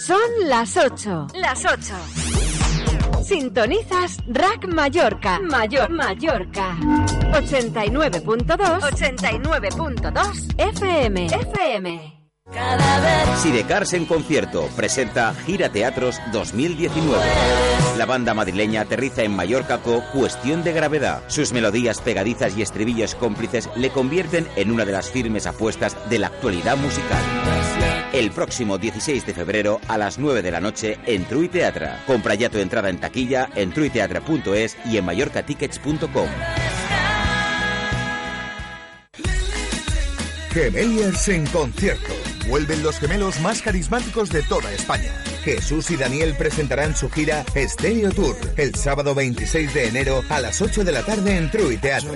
Son las 8. Las 8. Sintonizas Rack Mallorca. Mayor Mallorca. 89.2. 89.2 FM. FM. Sidecars en concierto presenta Gira Teatros 2019. La banda madrileña aterriza en Mallorca con Cuestión de Gravedad. Sus melodías pegadizas y estribillos cómplices le convierten en una de las firmes apuestas de la actualidad musical. El próximo 16 de febrero a las 9 de la noche en Trui Teatra. Compra ya tu entrada en taquilla en truiteatra.es y en mallorcatickets.com. Gemeliers en concierto. Vuelven los gemelos más carismáticos de toda España. Jesús y Daniel presentarán su gira Stereo Tour el sábado 26 de enero a las 8 de la tarde en Trui Teatro.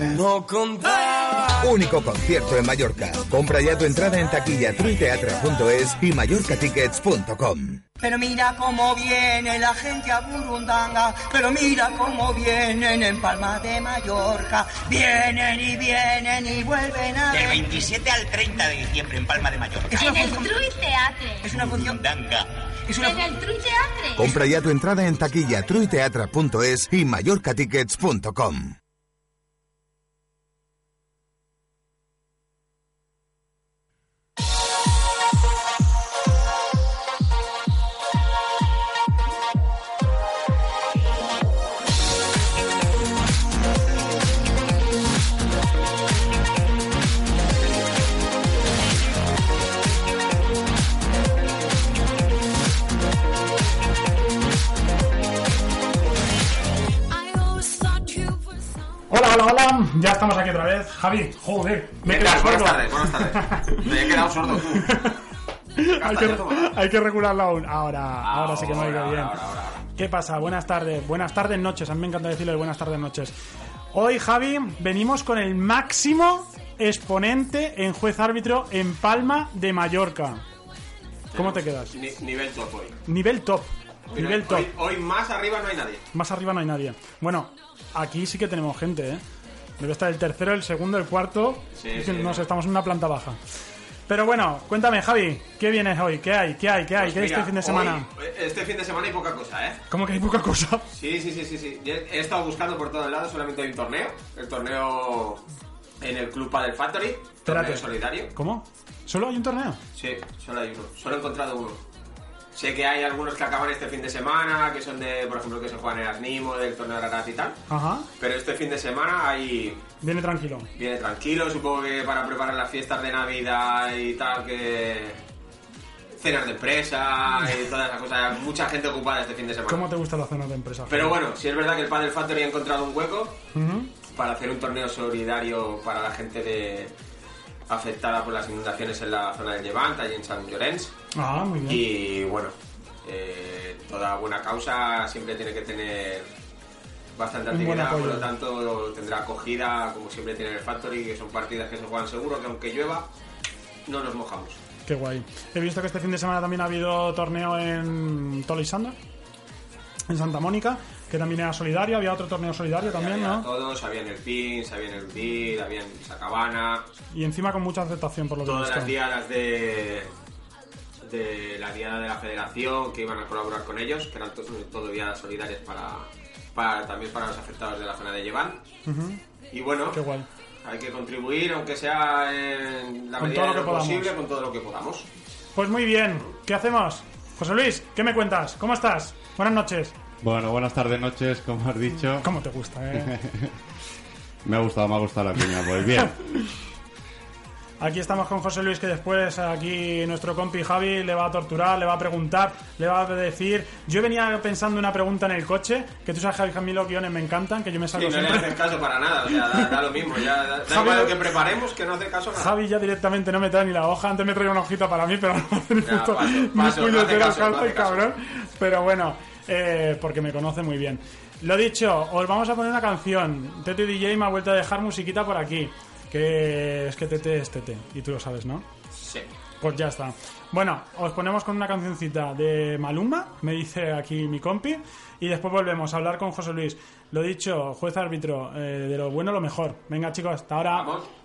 Único concierto en Mallorca. Compra ya tu entrada en taquilla truiteatra.es y mallorcatickets.com. Pero mira cómo viene la gente a Burundanga, pero mira cómo vienen en Palma de Mallorca. Vienen y vienen y vuelven a... Del 27 al 30 de diciembre en Palma de Mallorca. Es una En el Teatre. Es una función... Danga. Una En el Teatre. Compra ya tu entrada en taquilla truiteatra.es y mallorcatickets.com. Hola, hola, hola. Ya estamos aquí otra vez. Javi, joder. Me he ¿Qué quedado tal? Buenas sordo. tardes, buenas tardes. Me he quedado sordo tú. hay, que, hay que regularlo aún. Ahora, ahora sí que me oigo Ahora, bien. ahora, ahora, ahora. ¿Qué pasa? Buenas tardes. Buenas tardes, noches. A mí me encanta decirle buenas tardes, noches. Hoy, Javi, venimos con el máximo exponente en juez árbitro en Palma de Mallorca. ¿Cómo te quedas? Ni- nivel top hoy. Nivel top. Nivel top. Hoy, hoy más arriba no hay nadie. Más arriba no hay nadie. Bueno, aquí sí que tenemos gente, ¿eh? Debe estar el tercero, el segundo, el cuarto. Sí, sí, nos no. estamos en una planta baja. Pero bueno, cuéntame, Javi, ¿qué vienes hoy? ¿Qué hay? ¿Qué hay? ¿Qué hay? Pues ¿Qué hay mira, este fin de semana? hoy- este fin de semana hay poca cosa, ¿eh? ¿Cómo que hay poca cosa? Sí, sí, sí, sí. sí. He estado buscando por todos lados, solamente hay un torneo. El torneo en el Club Padel Factory. Torneo Espérate. solidario. ¿Cómo? ¿Solo hay un torneo? Sí, solo hay uno. Solo he encontrado uno. Sé que hay algunos que acaban este fin de semana, que son de, por ejemplo, que se juegan en Asnimo, del torneo de Ararat y tal. Ajá. Pero este fin de semana hay Viene tranquilo. Viene tranquilo, supongo que para preparar las fiestas de Navidad y tal, que cenas de empresa y todas esas cosas. Mucha gente ocupada este fin de semana. ¿Cómo te gusta la zona de empresa? Pero bueno, si es verdad que el Padel Factory ha encontrado un hueco para hacer un torneo solidario para la gente de afectada por las inundaciones en la zona del Levante, allí en San Llorenç. Ah, muy bien. Y bueno, eh, toda buena causa siempre tiene que tener bastante Un actividad, por lo tanto tendrá acogida como siempre tiene el Factory, que son partidas que se juegan seguro, que aunque llueva, no nos mojamos. Qué guay. He visto que este fin de semana también ha habido torneo en Tolisanda, en Santa Mónica, que también era solidario. Había otro torneo solidario también, había ¿no? todos, había en el PINS, había en el DID, había en Sacabana, Y encima con mucha aceptación, por lo que he todas las diadas de, de la diada de la federación que iban a colaborar con ellos, que eran to- todo diadas solidarias para, para también para los afectados de la zona de Lleván. Ujú. Y bueno, Qué guay. hay que contribuir, aunque sea en la Con medida lo de que lo podamos. posible, con todo lo que podamos. Pues muy bien, ¿qué hacemos? José Luis, ¿qué me cuentas? ¿Cómo estás? Buenas noches. Bueno, buenas tardes, noches, como has dicho. ¿Cómo te gusta, eh? Me ha gustado, me ha gustado la piña. Pues bien, Aquí estamos con José Luis, que después aquí nuestro compi Javi le va a torturar, le va a preguntar, le va a decir... Yo venía pensando una pregunta en el coche, que tú sabes, Javi, que a mí los guiones me encantan, que yo me Sí, salgo no le siempre... haces caso para nada, o sea, da, da lo mismo. Ya, da, da Javi, igual no- lo que preparemos, que no hace caso nada. Javi ya directamente no me trae ni la hoja, antes me traía una hojita para mí, pero no puto- paso, paso, no hace caso, no hace el caso. cabrón. Pero bueno, eh, porque me conoce muy bien. Lo dicho, os vamos a poner una canción. Tete DJ me ha vuelto a dejar musiquita por aquí. Que es que Tete es Tete, y tú lo sabes, ¿no? Sí. Pues ya está. Bueno, os ponemos con una cancioncita de Maluma, me dice aquí mi compi, y después volvemos a hablar con José Luis. Lo dicho, juez árbitro, eh, de lo bueno lo mejor. Venga chicos, hasta ahora. Vamos.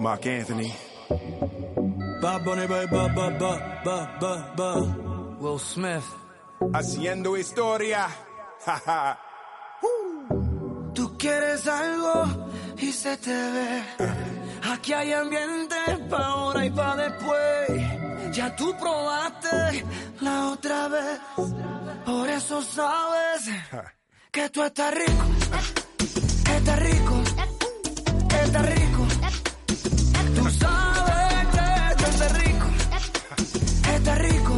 Mark Anthony. Bob Bunny, Bob, Bob, Bob, Bob, Will Smith. Haciendo historia. Tú quieres algo y se te ve. Aquí hay ambiente pa' ahora y pa' después. Ya tú probaste la otra vez. Por eso sabes que tú estás rico. Estás rico. Estás rico. Tú sabes que tú estás rico. Estás rico.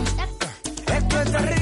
Esto está rico.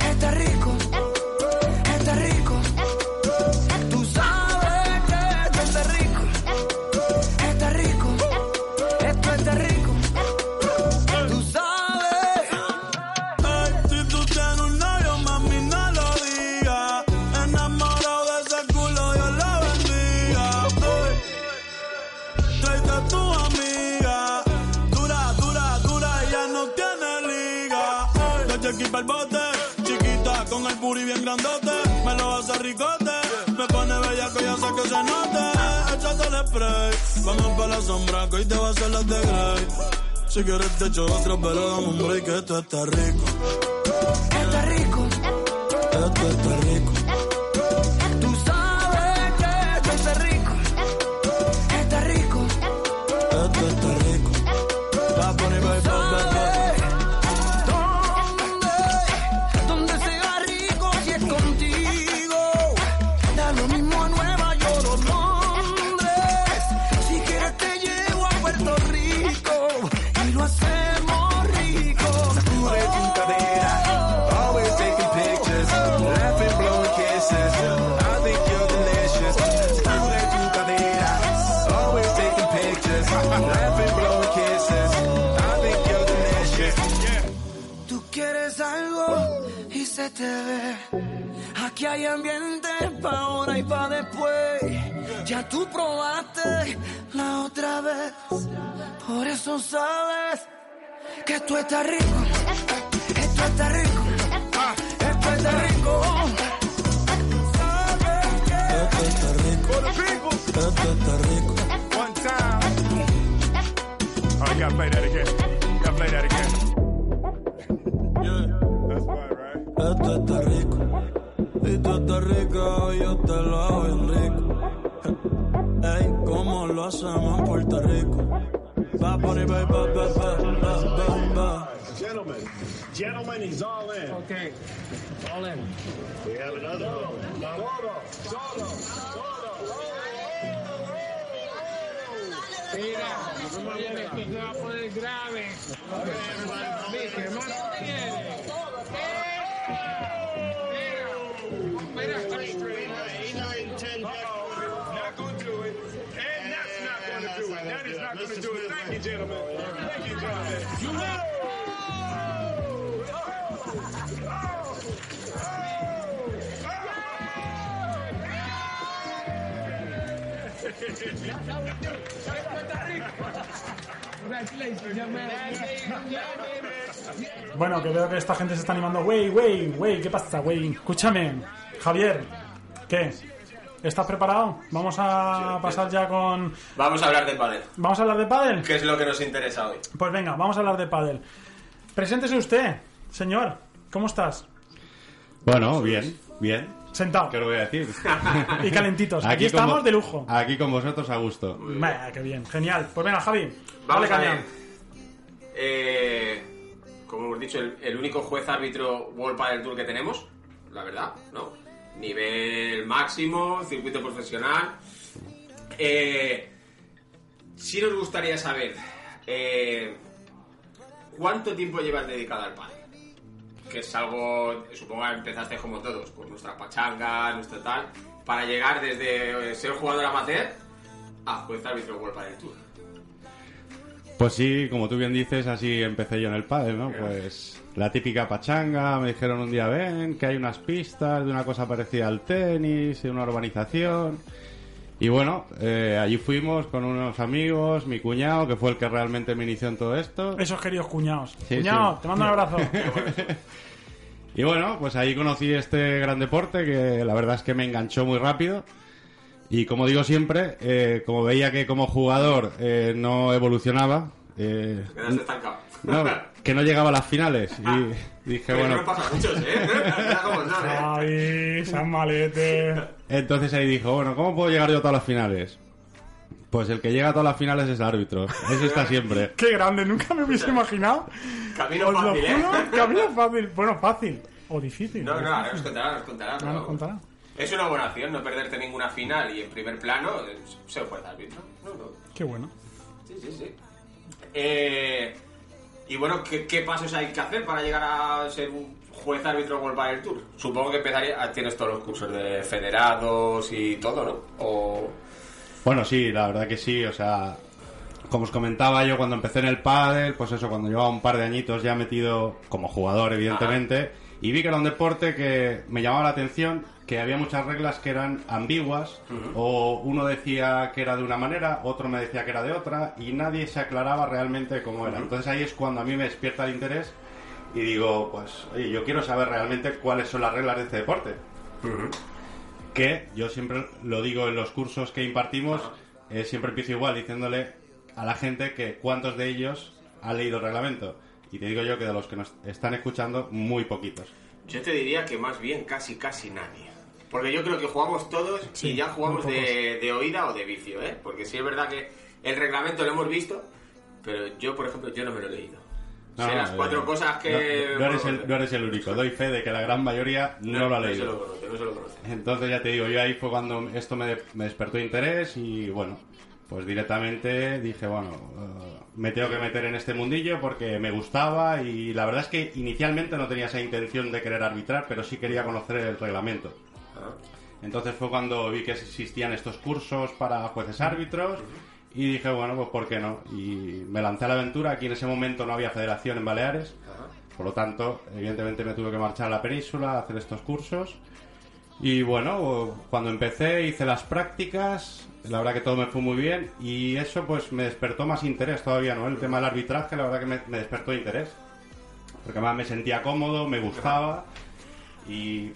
está rico, grandote. Me lo hace ricote, me pone bella que ya sé que se note. Échate el spray, vamos para la sombra, que hoy te va a hacer la de Grey. Si quieres te echo otro, pero dame un break, esto está rico. Está rico. Esto está rico. Ya tú probaste la otra vez. Por eso sabes que esto está rico. Esto está rico. Esto está rico. Esto está rico. Esto está rico. One time. Oh, you gotta play that again. Gotta play that again. Esto está rico. Y tú estás rico, yo te lo hago bien rico. Ey, ¿cómo lo hacemos en Puerto Rico? Va a poner, va, va, va, va, va, va, va. Gentlemen, gentlemen, he's all in. Okay, all in. We have another one. Solo, solo, Mira, no viene que se va a poner grave. Viste, más viene. Bueno, que veo que esta gente se está animando. Wey, wey, wey, ¿qué pasa, wey? Escúchame, Javier, ¿qué? ¿Estás preparado? Vamos a pasar ya con... Vamos a hablar de pádel, ¿Vamos a hablar de pádel? que es lo que nos interesa hoy. Pues venga, vamos a hablar de pádel. Preséntese usted, señor. ¿Cómo estás? Bueno, bien, bien. Sentado. ¿Qué os voy a decir? Y calentitos. Aquí, estamos de lujo. Aquí con vosotros a gusto. Vaya, qué bien. Genial. Pues venga, Javi. Vamos dale a ver. Eh, como hemos dicho, el, el único juez árbitro World Padel Tour que tenemos, la verdad, ¿no? Nivel máximo, circuito profesional. Eh, sí nos gustaría saber eh, cuánto tiempo llevas dedicado al pádel. que es algo, supongo que empezaste como todos, por nuestra pachanga, nuestro tal, para llegar desde eh, ser jugador amateur a juez árbitro World Padel Tour. Pues sí, como tú bien dices, así empecé yo en el pádel, ¿no? Pues la típica pachanga, me dijeron un día, ven, que hay unas pistas de una cosa parecida al tenis, de una urbanización. Y bueno, eh, allí fuimos con unos amigos, mi cuñado, que fue el que realmente me inició en todo esto. Esos queridos cuñados. Sí, Cuñado, sí. te mando un abrazo. Y bueno, pues ahí conocí este gran deporte que la verdad es que me enganchó muy rápido. Y como digo siempre, eh, como veía que como jugador eh, no evolucionaba, eh, no, que no llegaba a las finales. Y dije, Pero bueno, no pasa a muchos, ¿eh? ¿eh? Ay, San Malete. entonces ahí dijo, bueno, ¿cómo puedo llegar yo a todas las finales? Pues el que llega a todas las finales es el árbitro. Ese está siempre. Qué grande, nunca me hubiese imaginado. Camino Os lo fácil, ¿eh? camino fácil. Bueno, fácil. O difícil. No, no, ahora nos contará, nos contará. Pero nos contará. Es una buena acción no perderte ninguna final y en primer plano eh, ser juez árbitro. No, no. Qué bueno. Sí, sí, sí. Eh, y bueno, ¿qué, qué pasos hay que hacer para llegar a ser un juez árbitro World Padel Tour? Supongo que empezaría, ah, tienes todos los cursos de federados y todo, ¿no? O... Bueno, sí, la verdad que sí. O sea, como os comentaba yo cuando empecé en el pádel, pues eso, cuando llevaba un par de añitos ya metido como jugador, evidentemente, y vi que era un deporte que me llamaba la atención, que había muchas reglas que eran ambiguas, o uno decía que era de una manera, otro me decía que era de otra, y nadie se aclaraba realmente cómo era. Ujú. Entonces ahí es cuando a mí me despierta el interés y digo, pues, oye, yo quiero saber realmente cuáles son las reglas de este deporte que yo siempre lo digo en los cursos que impartimos, eh, siempre empiezo igual diciéndole a la gente que cuántos de ellos han leído el reglamento. Y te digo yo que de los que nos están escuchando, muy poquitos. Yo te diría que más bien casi, casi nadie. Porque yo creo que jugamos todos Sí, y ya jugamos de, de oída o de vicio, ¿eh? Porque sí es verdad que el reglamento lo hemos visto, pero yo, por ejemplo, yo no me lo he leído. No, sé no, las cuatro eh, cosas que... No, no eres el, no eres el único. Doy fe de que la gran mayoría no, lo ha No leído. se lo conoce, no se lo conoce. Entonces ya te digo, yo ahí fue cuando esto me, me despertó interés y bueno, pues directamente dije, bueno, eh, me tengo que meter en este mundillo porque me gustaba y la verdad es que inicialmente no tenía esa intención de querer arbitrar, pero sí quería conocer el reglamento. Entonces fue cuando vi que existían estos cursos para jueces árbitros y dije, bueno, pues ¿por qué no? Y me lancé a la aventura, aquí en ese momento no había federación en Baleares, por lo tanto, evidentemente me tuve que marchar a la península a hacer estos cursos. Y bueno, cuando empecé hice las prácticas, la verdad que todo me fue muy bien. Y eso pues me despertó más interés todavía, ¿no? El tema del arbitraje, la verdad que me, me despertó interés. Porque además me sentía cómodo, me gustaba. Y...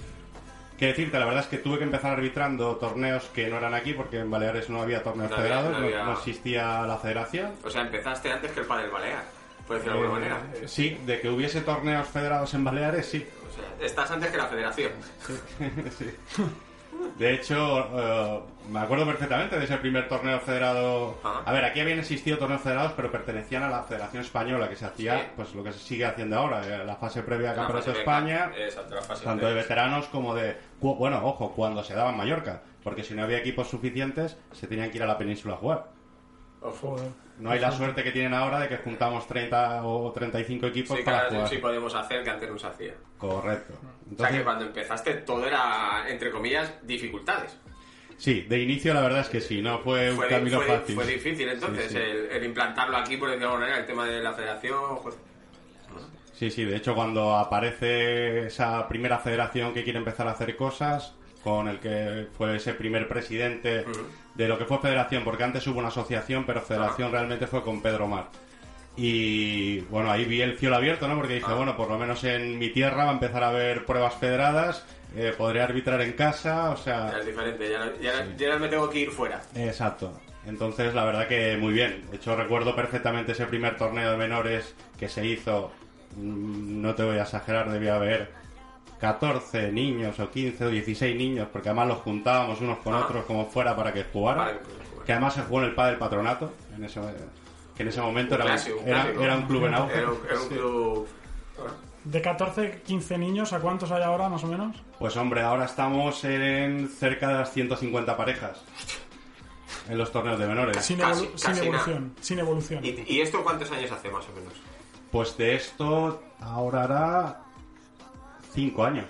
¿Qué decirte? La verdad es que tuve que empezar arbitrando torneos que no eran aquí porque en Baleares no había torneos No había- federados, no había- no existía la federación. O sea, empezaste antes que el padre Balear, por decirlo de alguna Eh, manera. Sí, de que hubiese torneos federados en Baleares, sí. O sea, estás antes que la federación. Sí. De hecho, eh, me acuerdo perfectamente de ese primer torneo federado. A ver, aquí habían existido torneos federados, pero pertenecían a la Federación Española, que se hacía, Sí. pues lo que se sigue haciendo ahora, eh, la fase previa al La Campeonato de España, ca- exacto, la fase tanto de veteranos como de. Bueno, ojo, cuando se daba en Mallorca, porque si no había equipos suficientes, se tenían que ir a la península a jugar. Joder. No hay la suerte que tienen ahora de que juntamos 30 o 35 equipos Sí, para claro, jugar. sí podemos hacer que antes no se hacía. Correcto. o sea, Entonces, que cuando empezaste todo era, entre comillas, dificultades. sí, de inicio la verdad es que sí, no fue un Fue, camino fue- fácil. fue difícil entonces Sí, sí. El, el implantarlo aquí, por decirlo de alguna manera, el tema de la federación. pues, Sí, sí, de hecho cuando aparece esa primera federación que quiere empezar a hacer cosas, con el que fue ese primer presidente de lo que fue federación, porque antes hubo una asociación, pero federación realmente fue con Pedro Mar. Y bueno, ahí vi el cielo abierto, ¿no? Porque dije, bueno, por lo menos en mi tierra va a empezar a haber pruebas federadas, eh, podré arbitrar en casa, o sea... ya es diferente, ya, no- ya, ya me tengo que ir fuera. Exacto. Entonces, la verdad que muy bien. De hecho, recuerdo perfectamente ese primer torneo de menores que se hizo. mm, No te voy a exagerar, debía haber 14 niños o 15 o 16 niños, porque además los juntábamos unos con Ah. otros como fuera para que jugaran. Pudieran jugar. Que además se jugó en el padre del patronato, en ese, que en ese momento Un era, clásico, un era, clásico. era un club en auge. Era un, era un Sí. club. De 14, 15 niños, ¿a cuántos hay ahora más o menos? Pues hombre, ahora estamos en cerca de las 150 parejas en los torneos de menores. Sin, Casi- evolu- sin casi evolución. Sin evolución. ¿Y, y esto cuántos años hace más o menos? Pues de esto ahora hará cinco años.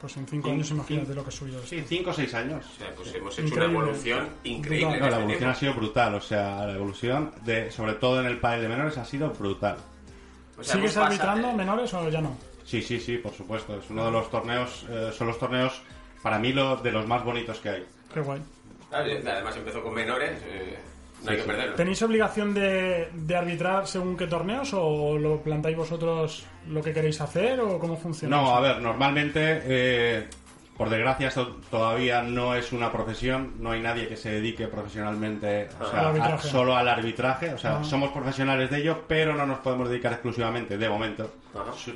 Pues en cinco Cin- años imagínate lo que ha subido. Sí, cinco o seis años. O sea, pues hemos hecho Increíble. una evolución increíble. No, la este evolución ha sido brutal, o sea, la evolución, de, sobre todo en el pádel de menores, ha sido brutal. O sea, ¿Sigues arbitrando menores o ya no? Sí, sí, sí, por supuesto. Es uno de los torneos, eh, son los torneos, para mí, lo, de los más bonitos que hay. Qué guay. Además empezó con menores, eh, no hay que perderlo. ¿Tenéis obligación de, de arbitrar según qué torneos o lo plantáis vosotros lo que queréis hacer o cómo funciona? No, eso? a ver, normalmente, eh, por desgracia, esto todavía no es una profesión, no hay nadie que se dedique profesionalmente o sea, a- solo al arbitraje, o sea, Ah. somos profesionales de ello, pero no nos podemos dedicar exclusivamente, de momento.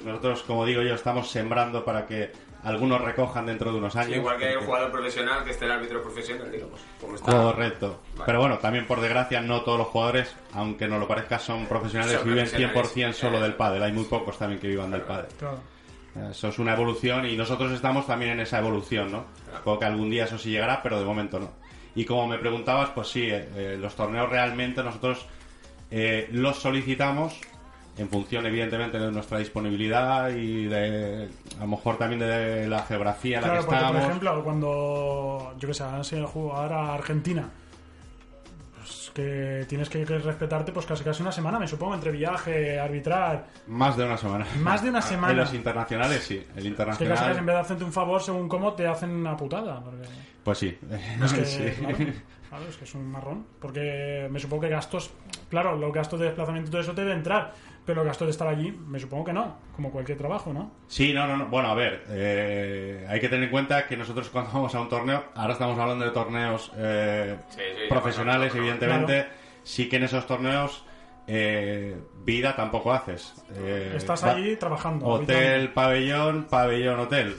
Nosotros, como digo yo, estamos sembrando para que algunos recojan dentro de unos años. Sí, igual que hay un jugador profesional que esté el árbitro profesional, digamos. Como está. Correcto. Vale. Pero bueno, también por desgracia no todos los jugadores, aunque no lo parezca, son profesionales, Son viven profesionales. 100% solo del pádel. Hay muy pocos también que vivan del pádel. Claro. Eso es una evolución y nosotros estamos también en esa evolución, ¿no? Supongo que algún día eso sí llegará, pero de momento no. Y como me preguntabas, pues sí, eh, eh, los torneos realmente nosotros eh, los solicitamos en función, evidentemente, de nuestra disponibilidad y de, a lo mejor también de la geografía en la que porque por ejemplo, cuando yo que sé, han sido jugar a Argentina, pues que tienes que, que respetarte pues casi casi una semana, me supongo, entre viaje, arbitrar. Más de una semana. Más de una semana. En los internacionales, sí. El Es que casi internacional. casi en vez de hacerte un favor según cómo te hacen una putada. porque- Pues sí. Es que, Sí. claro, claro, es que es un marrón. Porque me supongo que gastos, claro, los gastos de desplazamiento y todo eso te debe entrar. Pero los gastos de estar allí, me supongo que no. Como cualquier trabajo, ¿no? Sí, no, no, no. Bueno, a ver, eh, hay que tener en cuenta que nosotros cuando vamos a un torneo, ahora estamos hablando de torneos eh, Sí, sí, profesionales, no, no, no, evidentemente, sí que en esos torneos eh, vida tampoco haces. Eh, Estás va- allí trabajando. Hotel, habitando. pabellón, pabellón, hotel.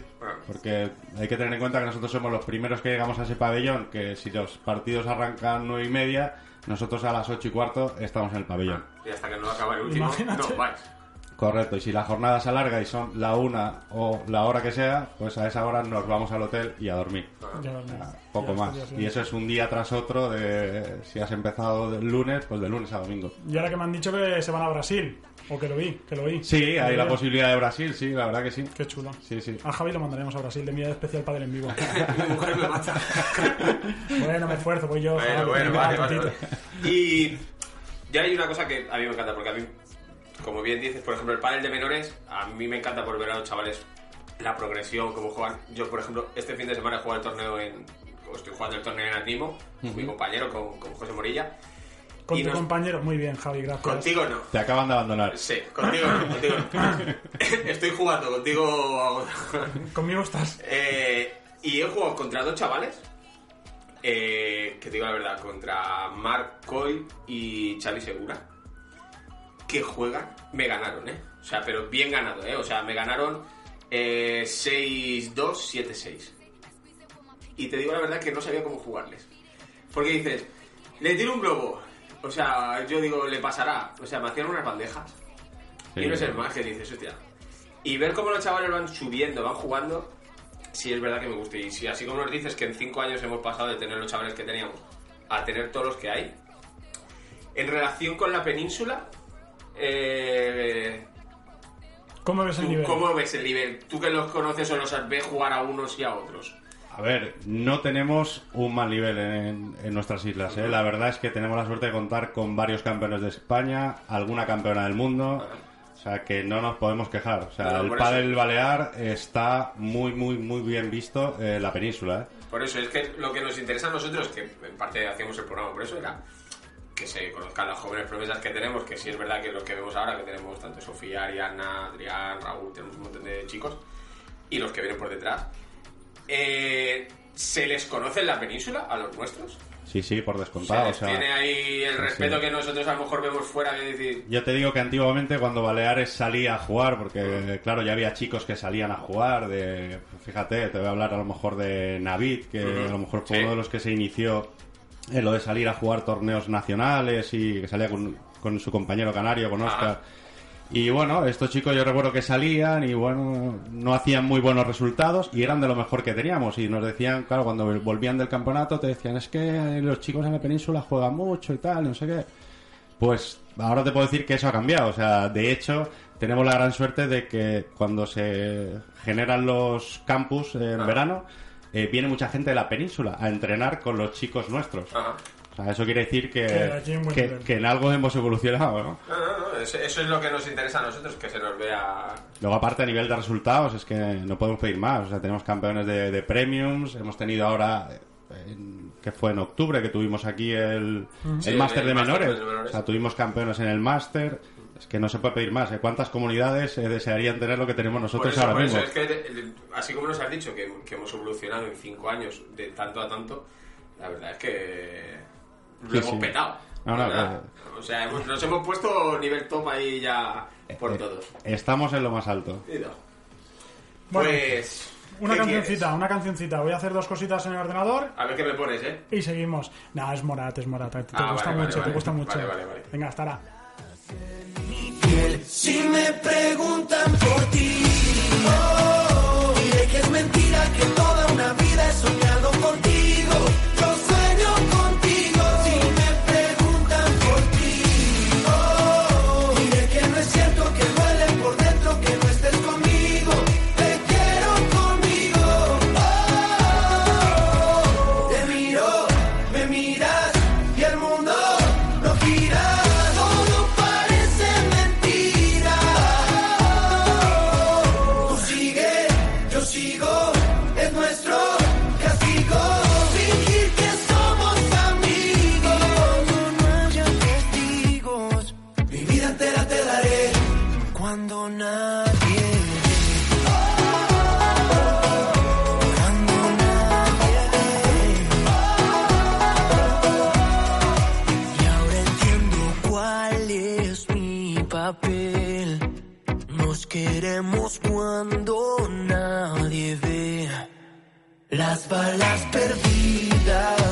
Porque hay que tener en cuenta que nosotros somos los primeros que llegamos a ese pabellón, que si los partidos arrancan nueve y media, nosotros a las ocho y cuarto estamos en el pabellón. Y hasta que no acaba el último, Imagínate. no vais. Correcto, y si la jornada se alarga y son la una o la hora que sea, pues a esa hora nos vamos al hotel y a dormir. Ya. Poco Ya más. estoy. Y eso es un día tras otro de si has empezado del lunes, pues de lunes a domingo. Y ahora que me han dicho que se van a Brasil, o que lo vi, que lo vi. Sí, hay la posibilidad de Brasil, sí, la verdad que sí. Qué chulo. Sí, sí. A Javi lo mandaremos a Brasil de enviado especial para el en vivo. Mi mujer me mata. bueno, me esfuerzo, voy yo. Bueno, Javi, bueno, vale, vale, vale. Y ya hay una cosa que a mí me encanta, porque a mí, como bien dices, por ejemplo, el panel de menores, a mí me encanta por ver a los chavales la progresión, cómo juegan. Yo, por ejemplo, este fin de semana he jugado el torneo en. Estoy jugando el torneo en Animo, con mi compañero, con, con José Morilla. Con Y tu nos- compañero, muy bien, Javi, gracias. Contigo no. Te acaban de abandonar. Sí, contigo no, contigo no. Estoy jugando, contigo. Conmigo estás. Eh, y he jugado contra dos chavales. eh, que te digo la verdad, contra Mark Coy y Xavi Segura. Que juegan, me ganaron, ¿eh? O sea, pero bien ganado, ¿eh? O sea, me ganaron eh, 6-2, 7-6. Y te digo la verdad que no sabía cómo jugarles. Porque dices, le tiro un globo. O sea, yo digo, le pasará. O sea, me hacían unas bandejas. Y no es el más que dices, hostia. Y ver cómo los chavales van subiendo, van jugando, sí es verdad que me gusta. Y si así como nos dices que en cinco años hemos pasado de tener los chavales que teníamos a tener todos los que hay, en relación con la península, eh, ¿Cómo ves el ¿tú nivel? ¿cómo ves el nivel? Tú que los conoces o los ves jugar a unos y a otros. A ver, no tenemos un mal nivel en, en nuestras islas. ¿eh? La verdad es que tenemos la suerte de contar con varios campeones de España, alguna campeona del mundo. O sea, que no nos podemos quejar. O sea, el pádel eso. balear está muy, muy, muy bien visto en la península. ¿eh? Por eso es que lo que nos interesa a nosotros, que en parte hacíamos el programa por eso, era que se conozcan las jóvenes promesas que tenemos, que sí es verdad que los que vemos ahora, que tenemos tanto Sofía, Ariana, Adrián, Raúl, tenemos un montón de chicos, y los que vienen por detrás. Eh, ¿Se les conoce en la península a los nuestros? Sí, sí, por descontado. o sea, tiene ahí el respeto sí. que nosotros a lo mejor vemos fuera, que decir... Yo te digo que antiguamente cuando Baleares salía a jugar, porque claro, ya había chicos que salían a jugar, de, fíjate, te voy a hablar a lo mejor de Navid, que a lo mejor fue Sí. uno de los que se inició en lo de salir a jugar torneos nacionales y que salía con, con su compañero canario, con Ajá. Y bueno, estos chicos yo recuerdo que salían y bueno, no hacían muy buenos resultados y eran de lo mejor que teníamos. Y nos decían, claro, cuando volvían del campeonato te decían, es que los chicos en la península juegan mucho y tal, no sé qué. Pues ahora te puedo decir que eso ha cambiado. O sea, de hecho, tenemos la gran suerte de que cuando se generan los campus en Ah. verano, eh, viene mucha gente de la península a entrenar con los chicos nuestros. Ajá. O sea, eso quiere decir que, Que en algo hemos evolucionado, ¿no? No, no, no, eso, eso es lo que nos interesa a nosotros, que se nos vea... Luego, aparte, a nivel de resultados, es que no podemos pedir más. O sea, tenemos campeones de, de premiums, hemos tenido ahora, eh, en- que fue en octubre, que tuvimos aquí el, el máster de menores. de menores. O sea, tuvimos campeones en el máster. Es que no se puede pedir más. ¿eh? ¿Cuántas comunidades eh, desearían tener lo que tenemos nosotros eso, ahora mismo? es que, de- así como nos has dicho que, que hemos evolucionado en cinco años de tanto a tanto, la verdad es que lo Sí, hemos sí. petado. No, no. O sea, hemos- nos hemos puesto nivel top ahí ya por Eh, todos. Estamos en lo más alto. Y no. Bueno, Pues... Una ¿qué cancioncita, quieres? una cancioncita. Voy a hacer dos cositas en el ordenador A ver qué me pones, ¿eh? y seguimos. No, es Morat, es Morat. Te, te Ah, gusta vale, mucho, vale. te gusta mucho. Vale, vale, vale. Venga, estará. Si me preguntan por ti, oh, las balas perdidas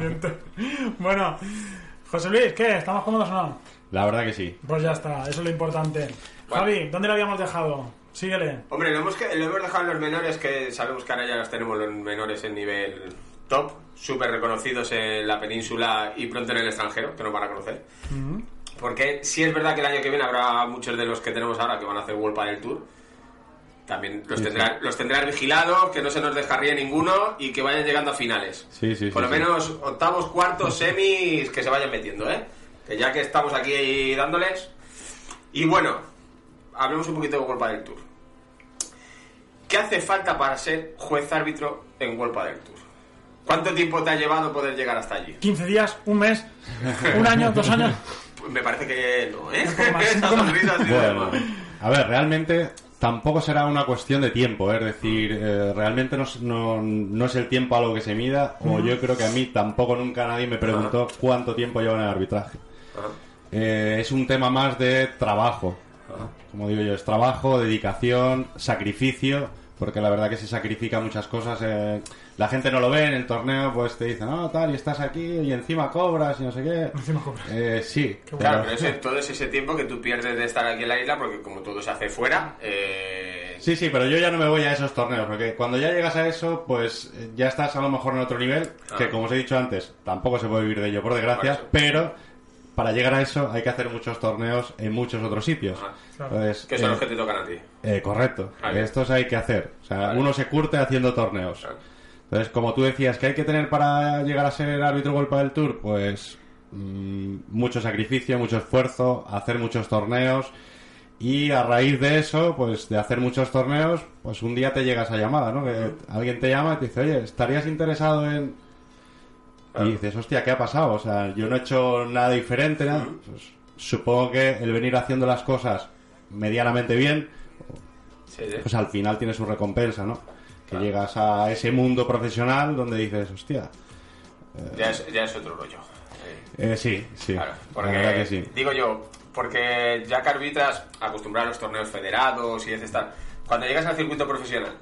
Bueno, José Luis, ¿qué? ¿Estamos cómodos o no? La verdad que sí. Pues ya está, eso es lo importante. Javi, ¿dónde lo habíamos dejado? Síguele. Hombre, lo hemos, que- lo hemos dejado en los menores, que sabemos que ahora ya los tenemos los menores en nivel top, súper reconocidos en la península y pronto en el extranjero, que nos van a conocer. Porque sí es verdad que el año que viene habrá muchos de los que tenemos ahora que van a hacer World Padel Tour. También los, Sí, tendrán, los tendrán vigilados, que no se nos descarríe ninguno y que vayan llegando a finales. Sí, sí, Por sí, lo sí. menos octavos, cuartos, semis, que se vayan metiendo, ¿eh? Que ya que estamos aquí dándoles. Y bueno, hablemos un poquito de World Padel Tour. ¿Qué hace falta para ser juez árbitro en World Padel Tour? ¿Cuánto tiempo te ha llevado poder llegar hasta allí? 15 días, un mes, un año, dos años. Pues me parece que no, ¿eh? Más, Esa sonrisa Bueno, a ver, realmente tampoco será una cuestión de tiempo, ¿eh? es decir, eh, realmente no, es- no, no es el tiempo algo que se mida, o yo creo que a mí tampoco nunca nadie me preguntó cuánto tiempo llevo en el arbitraje. Eh, es un tema más de trabajo, como digo yo, es trabajo, dedicación, sacrificio, porque la verdad que se sacrifica muchas cosas. eh, la gente no lo ve en el torneo, pues te dicen, no, tal, y estás aquí y encima cobras y no sé qué. Encima cobras. Eh, sí, Claro, pero ese- todo es ese tiempo que tú pierdes de estar aquí en la isla, porque como todo se hace fuera, eh, Sí, sí, pero yo ya no me voy a esos torneos, porque cuando ya llegas a eso, pues eh, ya estás a lo mejor en otro nivel, que Ah. como os he dicho antes, tampoco se puede vivir de ello, por desgracia, Por pero para llegar a eso hay que hacer muchos torneos en muchos otros sitios. Entonces, que son eh, los que te tocan a ti. eh, correcto, Vale. estos hay que hacer. O sea, uno se curte haciendo torneos. Entonces, como tú decías, ¿qué hay que tener para llegar a ser árbitro Golpa del Tour? Pues mm, mucho sacrificio, mucho esfuerzo, hacer muchos torneos. Y a raíz de eso, pues de hacer muchos torneos, pues un día te llega esa llamada, ¿no? Que alguien te llama y te dice, oye, ¿estarías interesado en...? Y dices, hostia, ¿qué ha pasado? O sea, yo no he hecho nada diferente, nada. Pues, supongo que el venir haciendo las cosas medianamente bien, Sí, sí. pues al final tiene su recompensa, ¿no? Que llegas a ese mundo profesional donde dices, hostia, Ya, es, ya es otro rollo. eh, sí, sí, Porque, verdad que sí. digo yo, porque ya que arbitras acostumbrado a los torneos federados y tal, cuando llegas al circuito profesional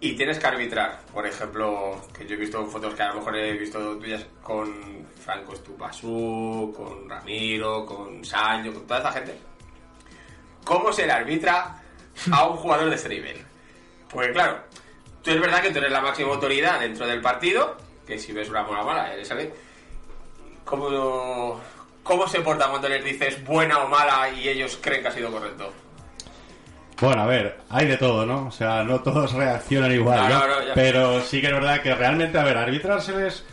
y tienes que arbitrar, por ejemplo, que yo he visto fotos que a lo mejor he visto tuyas con Franco Estupasú, con Ramiro, con Sancho, con toda esa gente, ¿cómo se le arbitra a un jugador de ese nivel? Porque claro, tú es verdad que tú eres la máxima autoridad dentro del partido, que si ves una mala mala, eres alguien. ¿Cómo, ¿Cómo se porta cuando les dices buena o mala y ellos creen que ha sido correcto? Bueno, a ver, hay de todo, ¿no? O sea, no todos reaccionan igual, No, ¿no? no. Pero sí que es verdad que realmente, a ver, arbitrárseles,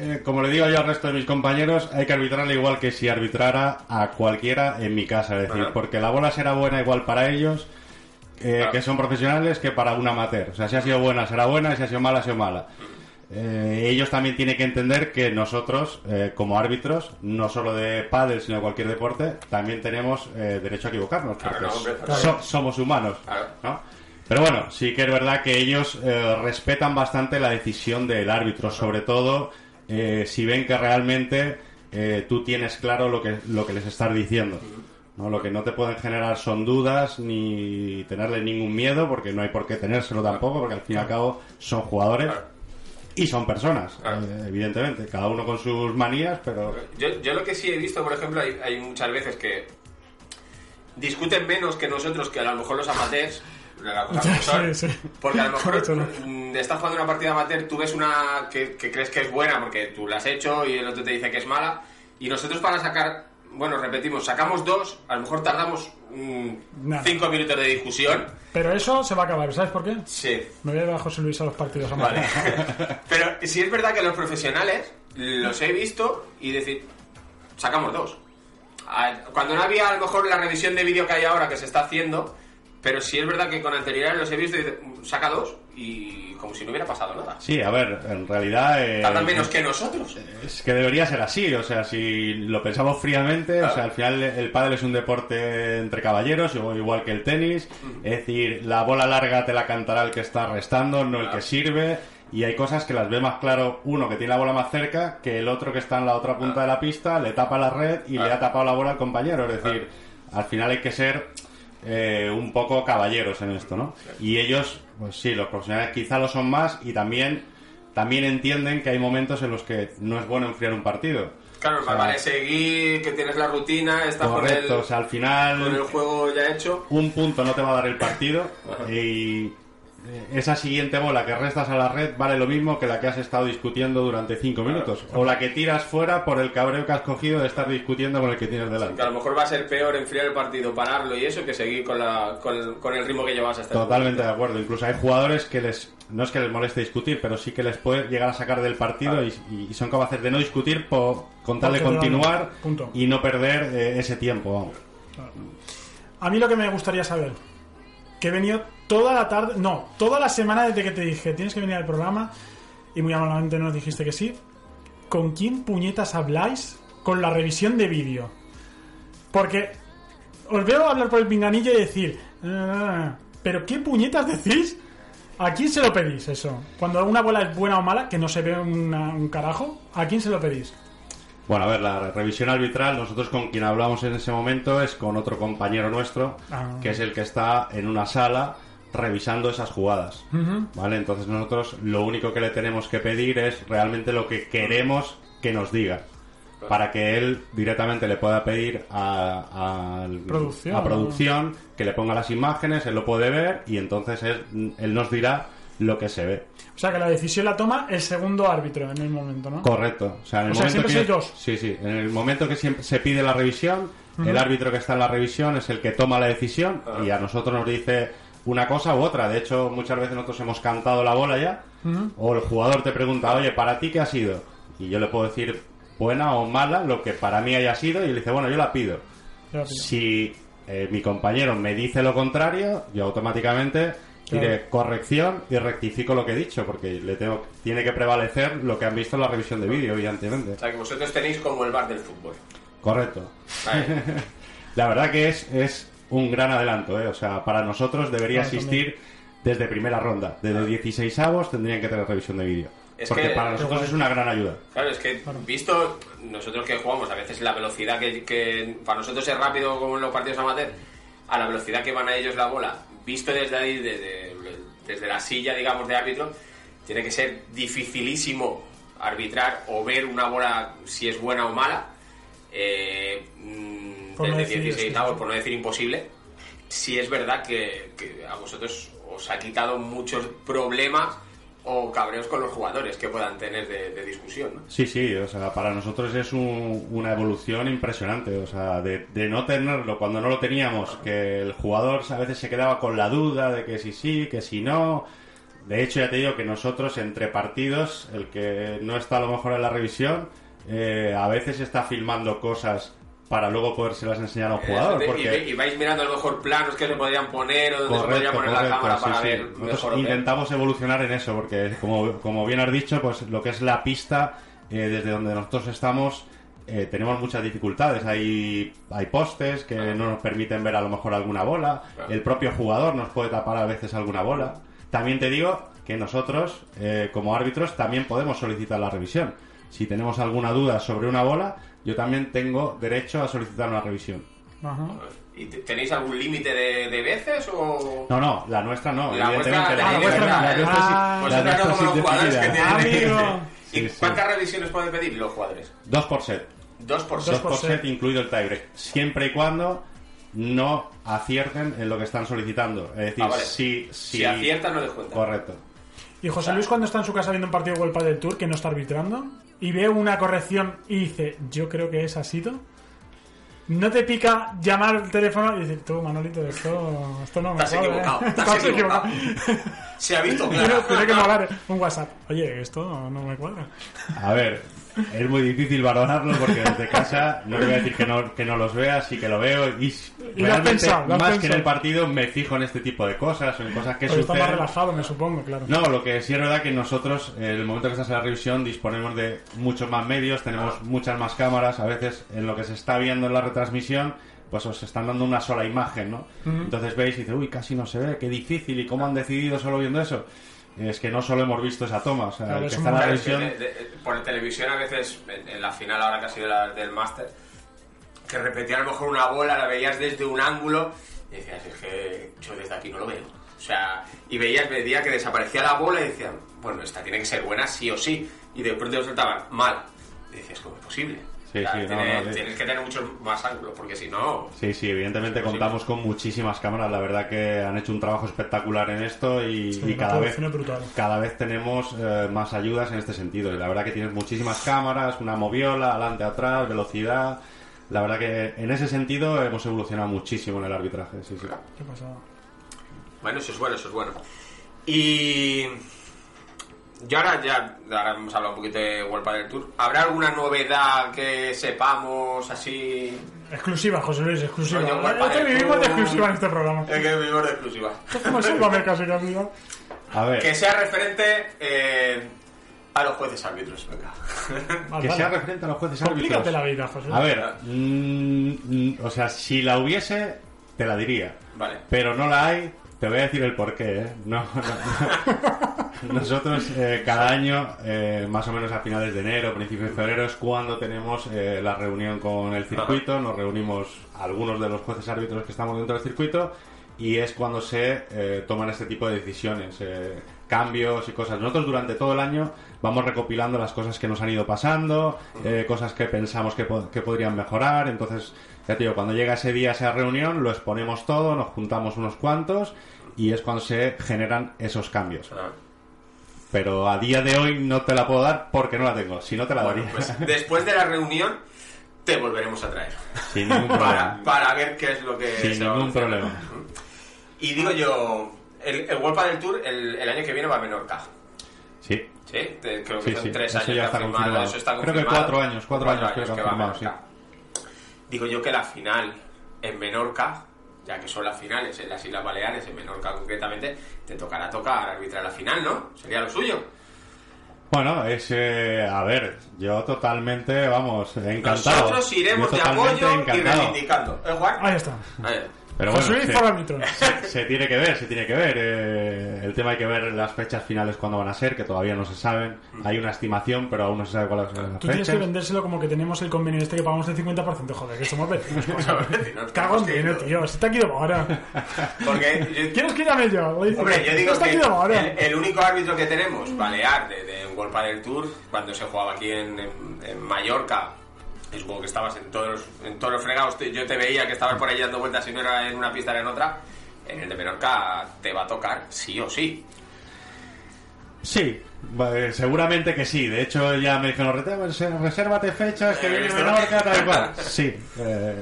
eh, como le digo yo al resto de mis compañeros, hay que arbitrarle igual que si arbitrara a cualquiera en mi casa. Es decir, Ajá. porque la bola será buena igual para ellos, eh, que son profesionales, que para un amateur. O sea, si ha sido buena, será buena, y si ha sido mala, ha sido mala. Eh, ellos también tienen que entender que nosotros, eh, como árbitros, no solo de pádel, sino de cualquier deporte, también tenemos eh, derecho a equivocarnos, Claro, porque no, hombre, so- claro. somos humanos. ¿no? Pero bueno, sí que es verdad que ellos eh, respetan bastante la decisión del árbitro, sobre todo si ven que realmente eh, tú tienes claro lo que, lo que les estás diciendo. ¿No? Lo que no te pueden generar son dudas ni tenerle ningún miedo, porque no hay por qué tenérselo tampoco, porque al fin y al cabo son jugadores y son personas, eh, evidentemente, cada uno con sus manías, pero... Yo, yo lo que sí he visto, por ejemplo, hay, hay muchas veces que discuten menos que nosotros, que a lo mejor los amateurs, de la cosa como son. Sí, sí. Porque a lo mejor Correcto, ¿no? mm, estás jugando una partida amateur, tú ves una que, que crees que es buena porque tú la has hecho y el otro te dice que es mala. Y nosotros para sacar, bueno, repetimos, sacamos dos, a lo mejor tardamos mm, cinco minutos de discusión. Pero eso se va a acabar, ¿sabes por qué? Sí. Me voy a llevar a José Luis a los partidos. Vale. Pero si es verdad que los profesionales los he visto y decir, sacamos dos. Cuando no había a lo mejor la revisión de vídeo que hay ahora que se está haciendo, pero sí es verdad que con anterioridad los he visto y saca dos y como si no hubiera pasado nada. Sí, a ver, en realidad... eh, Tardan menos que nosotros. Es que debería ser así, o sea, si lo pensamos fríamente, o sea, al final el pádel es un deporte entre caballeros, igual que el tenis, es decir, la bola larga te la cantará el que está restando, no el que sirve, y hay cosas que las ve más claro uno que tiene la bola más cerca que el otro que está en la otra punta de la pista, le tapa la red y le ha tapado la bola al compañero, es decir, al final hay que ser eh, un poco caballeros en esto, ¿no? Y ellos, pues sí, los profesionales quizá lo son más y también, también entienden que hay momentos en los que no es bueno enfriar un partido. Claro, O sea, vale seguir, que tienes la rutina, estás con el, Correcto, o sea, al final con el juego ya hecho. un punto no te va a dar el partido y esa siguiente bola que restas a la red vale lo mismo que la que has estado discutiendo durante cinco minutos o la que tiras fuera por el cabreo que has cogido de estar discutiendo con el que tienes delante. Que a lo mejor va a ser peor enfriar el partido, pararlo y eso, que seguir con, la, con, el, con el ritmo que llevas hasta el Totalmente de acuerdo. Incluso hay jugadores que les no es que les moleste discutir, pero sí que les puede llegar a sacar del partido y, y son capaces de no discutir por, con tal de continuar punto. y no perder eh, ese tiempo. Vamos. A mí lo que me gustaría saber, que he venido toda la tarde, no, toda la semana desde que te dije tienes que venir al programa y muy amablemente nos dijiste que sí. ¿Con quién puñetas habláis con la revisión de vídeo? Porque os veo hablar por el pinganillo y decir, "Ah", Pero ¿qué puñetas decís? ¿A quién se lo pedís eso? Cuando una bola es buena o mala, que no se ve una- un carajo, ¿a quién se lo pedís? Bueno, a ver, la revisión arbitral, nosotros con quien hablamos en ese momento es con otro compañero nuestro, Ah. que es el que está en una sala revisando esas jugadas. ¿Vale? Entonces nosotros lo único que le tenemos que pedir es realmente lo que queremos que nos diga. Para que él directamente le pueda pedir a, al- Producción. a producción que le ponga las imágenes, él lo puede ver y entonces él, él nos dirá lo que se ve. O sea, que la decisión la toma el segundo árbitro en el momento, ¿no? Correcto. O sea, en el O sea, momento siempre que sois dos. Sí, sí. En el momento que siempre se pide la revisión, el árbitro que está en la revisión es el que toma la decisión y a nosotros nos dice una cosa u otra. De hecho, muchas veces nosotros hemos cantado la bola ya o el jugador te pregunta, oye, ¿para ti qué ha sido? Y yo le puedo decir buena o mala, lo que para mí haya sido, y él dice, bueno, yo la pido. Yo la pido. Si eh, mi compañero me dice lo contrario, yo automáticamente Claro. diré corrección y rectifico lo que he dicho, porque le tengo, tiene que prevalecer lo que han visto en la revisión de vídeo, evidentemente. O sea, que vosotros tenéis como el bar del fútbol. Correcto. Vale. La verdad que es, es un gran adelanto, ¿eh? O sea, para nosotros debería Claro, existir desde primera ronda. Desde 16 avos tendrían que tener revisión de vídeo. Es Porque que- para nosotros es una gran ayuda. Claro, es que visto nosotros que jugamos, a veces la velocidad que, que para nosotros es rápido como en los partidos amateur, a la velocidad que van a ellos la bola, visto desde ahí, desde, desde la silla, digamos, de árbitro, tiene que ser dificilísimo arbitrar o ver una bola si es buena o mala. eh, mm, Por no desde decir 16 eso. avos, por no decir imposible. Si es verdad que, que a vosotros os ha quitado muchos problemas o cabreos con los jugadores que puedan tener de, de discusión, ¿no? Sí, sí, o sea, para nosotros es un- una evolución impresionante, o sea, de, de no tenerlo cuando no lo teníamos, que el jugador a veces se quedaba con la duda de que si sí, que si no. De hecho, ya te digo que nosotros entre partidos, el que no está a lo mejor en la revisión, eh, a veces está filmando cosas para luego podérselas enseñar a un jugador, y, porque... y vais mirando a lo mejor planos que se podrían poner o donde se podría Correcto, poner la correcto, cámara sí, para sí. ver mejor. intentamos evolucionar en eso, porque como, como bien has dicho, pues lo que es la pista, eh, desde donde nosotros estamos, eh, tenemos muchas dificultades. Hay, hay postes que no nos permiten ver a lo mejor alguna bola, Claro. el propio jugador nos puede tapar a veces alguna bola. También te digo que nosotros, eh, como árbitros, también podemos solicitar la revisión. Si tenemos alguna duda sobre una bola, yo también tengo derecho a solicitar una revisión. Ajá. ¿Y te- tenéis algún límite de, de veces o...? No, no, la nuestra no, La vuestra- la la nuestra- Ah, no los jugadores que tienen- Amigo. ¿Y Sí, sí. cuántas revisiones pueden pedir los jugadores? Dos por set. Dos por Dos set. por set, incluido el tiebreak. Siempre y cuando no acierten en lo que están solicitando. Es decir, Ah, vale. si, si... Si aciertan, no les cuenta. Correcto. Y José Luis cuando está en su casa viendo un partido de World del Tour que no está arbitrando y ve una corrección y dice, yo creo que es así, ¿no te pica llamar al teléfono y decir, tú Manolito, esto, esto no me Estás cuadra, equivocado, ¿eh? estás equivocado. Se ha visto claro. tiene que molar un WhatsApp. Oye, esto no me cuadra. A ver, es muy difícil valorarlo porque desde casa no le voy a decir que no, que no los vea, sí que lo veo y, realmente pensado, más que en el partido me fijo en este tipo de cosas en cosas que Porque está más suceden. relajado, me supongo, claro. No, lo que sí es verdad que nosotros, en el momento que estás en la revisión, disponemos de muchos más medios, tenemos muchas más cámaras. A veces, en lo que se está viendo en la retransmisión, pues os están dando una sola imagen, ¿no? Entonces veis y dices, uy, casi no se ve, qué difícil, ¿y cómo han decidido solo viendo eso? Es que no solo hemos visto esa toma, o sea, Claro, que está la revisión... de- de- por televisión a veces, en, en la final ahora ha sido la del máster, que repetía a lo mejor una bola, la veías desde un ángulo y decías, es que yo desde aquí no lo veo. O sea, y veías, veía que desaparecía la bola y decían, bueno, esta tiene que ser buena sí o sí. Y de pronto saltaban mal. Y decías, ¿cómo es posible? Sí, sí, no, tienes, no, sí. tienes que tener muchos más ángulos, porque si no... Sí, sí, evidentemente contamos con muchísimas cámaras. La verdad que han hecho un trabajo espectacular en esto y, Sí, y la cada vez cada vez tenemos eh, más ayudas en este sentido. Y la verdad que tienes muchísimas cámaras, una moviola, adelante, atrás, velocidad. La verdad que en ese sentido hemos evolucionado muchísimo en el arbitraje. Sí, sí. ¿Qué pasa? Bueno, eso es bueno, eso es bueno. Y... Yo ahora ya ahora hemos hablado un poquito de World del Tour. ¿Habrá alguna novedad que sepamos así? Exclusiva, José Luis, exclusiva. World Es Padel vivimos de exclusiva en este programa. Es que vivimos de exclusiva. Como sálvame casi, casi, ¿no? A ver, Que sea referente eh, a los jueces árbitros, venga. Vale, que vale. sea referente a los jueces Complícate árbitros. la vida, José Luis. A ver, mm, mm, o sea, si la hubiese, te la diría. Vale. Pero no la hay Te voy a decir el porqué, ¿eh? No, no, no. Nosotros eh, cada año, eh, más o menos a finales de enero, principios de febrero, es cuando tenemos eh, la reunión con el circuito. Nos reunimos algunos de los jueces árbitros que estamos dentro del circuito y es cuando se eh, toman este tipo de decisiones, eh, cambios y cosas. Nosotros durante todo el año vamos recopilando las cosas que nos han ido pasando, eh, cosas que pensamos que, po- que podrían mejorar. Entonces, ya te digo, cuando llega ese día, esa reunión, lo exponemos todo, nos juntamos unos cuantos y es cuando se generan esos cambios. Pero a día de hoy no te la puedo dar porque no la tengo. Si no te la Bueno, daría. pues después de la reunión te volveremos a traer. Sin ningún problema. para ver qué es lo que Sin se ningún problema. Y digo yo, el, el World Padel Tour el, el año que viene va a Menorca. Sí. Sí, creo que Sí, son sí, tres eso años ya está firmado, confirmado. Eso está Creo que confirmado. cuatro años, cuatro años creo que que han va a. Digo yo que la final en Menorca, ya que son las finales en las Islas Baleares, en Menorca concretamente, te tocará tocar arbitrar la final, ¿no? Sería lo suyo. Bueno, es. eh, a ver, yo totalmente, vamos, encantado. Nosotros iremos Yo de apoyo y encantado. reivindicando. ¿Eh, Juan? Ahí está. Ahí. Pero José bueno, Luis se, Parámetro. se- se tiene que ver, se tiene que ver. eh, el tema hay que ver las fechas finales cuándo van a ser, que todavía no se saben. Hay una estimación, pero aún no se sabe cuáles son las Tú tienes que vendérselo como que tenemos el convenio este que pagamos el 50%, joder, que somos vecinos. vecinos, Cago en dinero, tío. Se te ha ido ahora. Porque yo- ¿Quieres que llame yo? Hombre, yo digo que el, el único árbitro que tenemos, Balear, de, de World Padel Tour, cuando se jugaba aquí en, en- en Mallorca, y supongo que estabas en todos los, en todos los fregados, yo te veía que estabas por ahí dando vueltas, si no era en una pista era en otra, en el de Menorca te va a tocar sí o sí. Sí, eh, seguramente que sí. De hecho, ya me dijeron, "Rete- reser- resérvate fechas que Eh, viene Menorca, tal y cual. Sí. eh,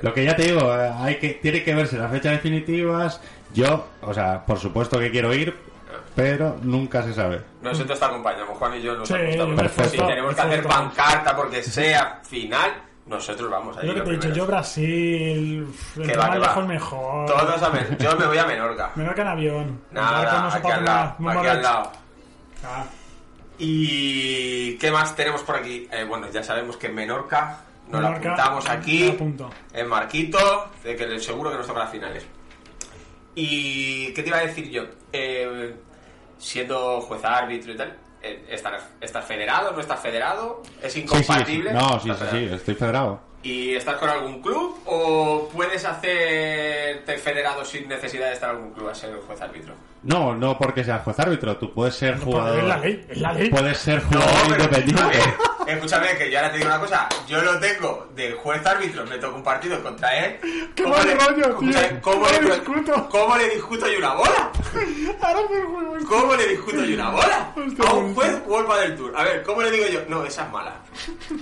lo que ya te digo, hay que, tiene que verse las fechas definitivas. Yo, o sea, por supuesto que quiero ir, pero nunca se sabe. Nosotros te acompañamos, Juan y yo nos Sí, apuntamos. perfecto. Si tenemos que hacer pancarta porque sea final, nosotros vamos Es allí. lo que te he dicho, yo Brasil, Que va, más que va. mejor. Todos a Men- Yo me voy a Menorca. Menorca en avión. Nada, aquí al lado, aquí al lado. Ah, ¿Y qué más tenemos por aquí? Eh, bueno, ya sabemos que en Menorca nos la apuntamos aquí, en Marquito, de que seguro que nos toca las finales. ¿Y qué te iba a decir yo? Eh, siendo juez árbitro y tal, eh, ¿estás, ¿estás federado? ¿No estás federado? ¿Es Sí, sí, sí. incompatible? No, sí, ¿Estás sí, sí, estoy federado. ¿Y estás con algún club o puedes hacerte federado sin necesidad de estar en algún club a ser juez árbitro? No, no porque seas juez árbitro, tú puedes ser no, jugador. Es la ley, es la ley. Puedes ser jugador pero, independiente. ver, escúchame, que yo ahora te digo una cosa. Yo lo tengo de juez árbitro, me toca un partido contra él. ¡Qué ¿Cómo mal le- rollo, tío! ¿Cómo, ¿Cómo le, discuto? ¿Cómo le discuto yo una bola? Ahora me juego. ¿Cómo le discuto yo una bola? A un juez World del Tour. A ver, ¿cómo le digo yo? No, esa es mala.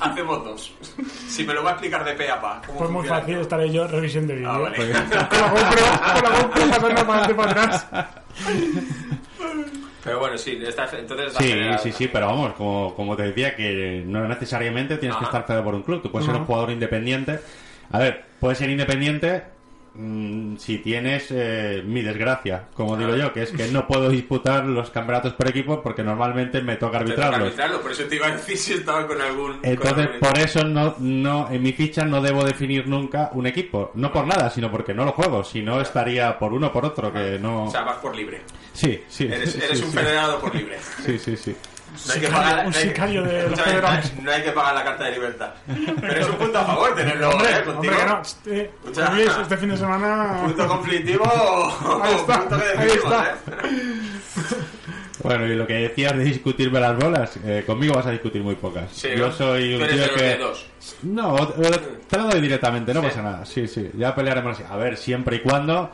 Hacemos dos. Si me lo va a explicar de pe a pa. ¿cómo Pues muy funciona fácil, esto. estaré yo revisión de vídeo. Ah, vale. con la GoPro, con la GoPro pasando para adelante y para atrás. Pero bueno, sí, estás, entonces estás Sí, sí, sí, pero vamos, como, como te decía, que no necesariamente tienes que Ajá. estar por un club. Tú puedes ser un jugador independiente. A ver, puedes ser independiente mm, si tienes eh, mi desgracia, como digo yo, que es que no puedo disputar los campeonatos por equipo porque normalmente me toca arbitrarlo, por eso te iba a decir si estaba con algún. con Entonces, algún- por eso no, no, en mi ficha no debo definir nunca un equipo. No por nada, sino porque no lo juego. Si no, estaría por uno o por otro, que no... O sea, vas por libre. Sí, sí. Eres, eres sí, un sí. federado por libre. Sí, sí, sí. No hay que pagar, un no hay que- sicario de los escúchame, federados. no hay que pagar la carta de libertad. Pero es un punto a favor tenerlo Hombre, ¿eh? contigo. hombre, que no. Este. Luis, este fin de semana. Punto conflictivo. Ahí está, punto que ahí decidimos, está. ¿eh? Bueno, y lo que decías de discutirme las bolas, eh, conmigo vas a discutir muy pocas. Sí, Yo soy un tío que... No, te lo doy directamente, no Sí. pasa nada. Sí, sí, ya pelearemos así. A ver, siempre y cuando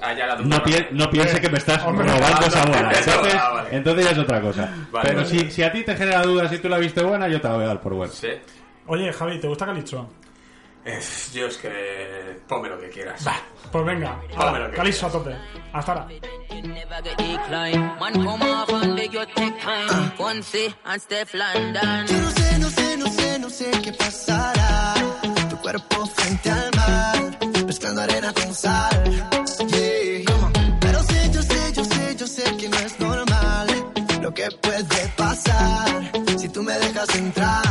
la no, pi- no piense que me estás Hombre, robando ah, esa eso, Entonces, ah, vale. entonces ya es otra cosa. Vale, Pero vale. Si, si a ti te genera dudas si tú la viste buena, yo te la voy a dar por buena. Sí. Oye, Javi, ¿te gusta Calicho? Eh, yo es que. Ponme lo que quieras. Pues venga, que Calicho a tope. Hasta ahora. Yo no sé, no sé, no sé, no sé qué pasará. Tu cuerpo frente al mar, mezclando arena con sal. Yeah. Puede pasar si tú me dejas entrar.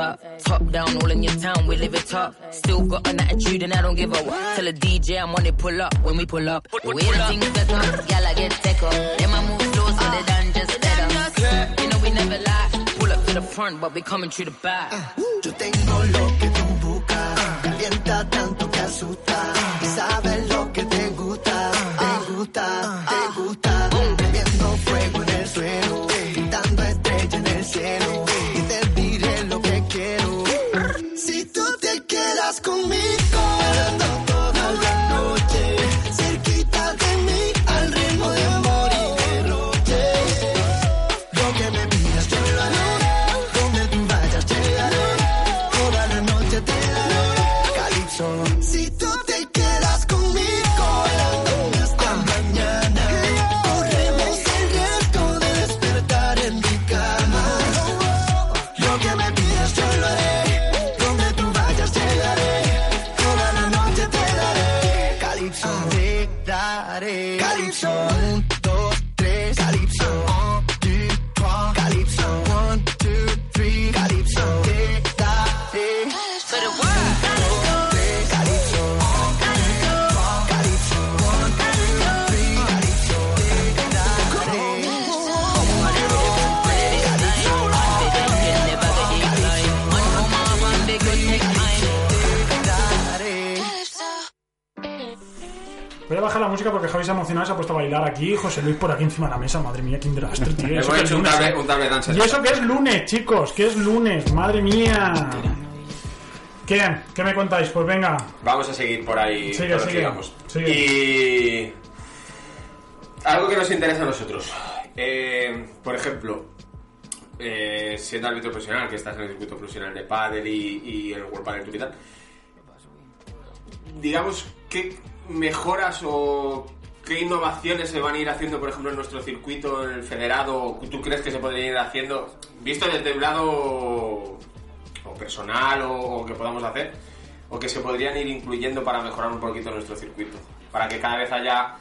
Top. Top down, all in your town, we live it top. Still got an attitude and I don't give a what. Tell a DJ I'm on it, pull up when we pull up. The way the things set up, y'all I get tech up. Then I move slow so they done just better. You know we never lie. Pull up to the front, but we coming through the back. Uh, yo tengo lo que tú buscas. Calienta tanto que asusta. Y sabes lo que te gusta. Te gusta, te gusta. Javi se ha puesto a bailar aquí. José Luis por aquí encima de la mesa. Madre mía, qué desastre, tío. Hemos hecho un un table dance. Y eso que es lunes, chicos, que es lunes. Madre mía. ¿Qué? ¿Qué me contáis? Pues venga. Vamos a seguir por ahí. Sigue, sigue. Y. Algo que nos interesa a nosotros. Eh, por ejemplo, eh, siendo árbitro profesional, que estás en el circuito profesional de pádel y, y el World Padel Tour y tal, digamos, ¿qué mejoras o qué innovaciones se van a ir haciendo, por ejemplo, en nuestro circuito, en el federado? ¿Tú crees que se podrían ir haciendo, visto desde un lado o personal o, que podamos hacer, o que se podrían ir incluyendo para mejorar un poquito nuestro circuito? Para que cada vez haya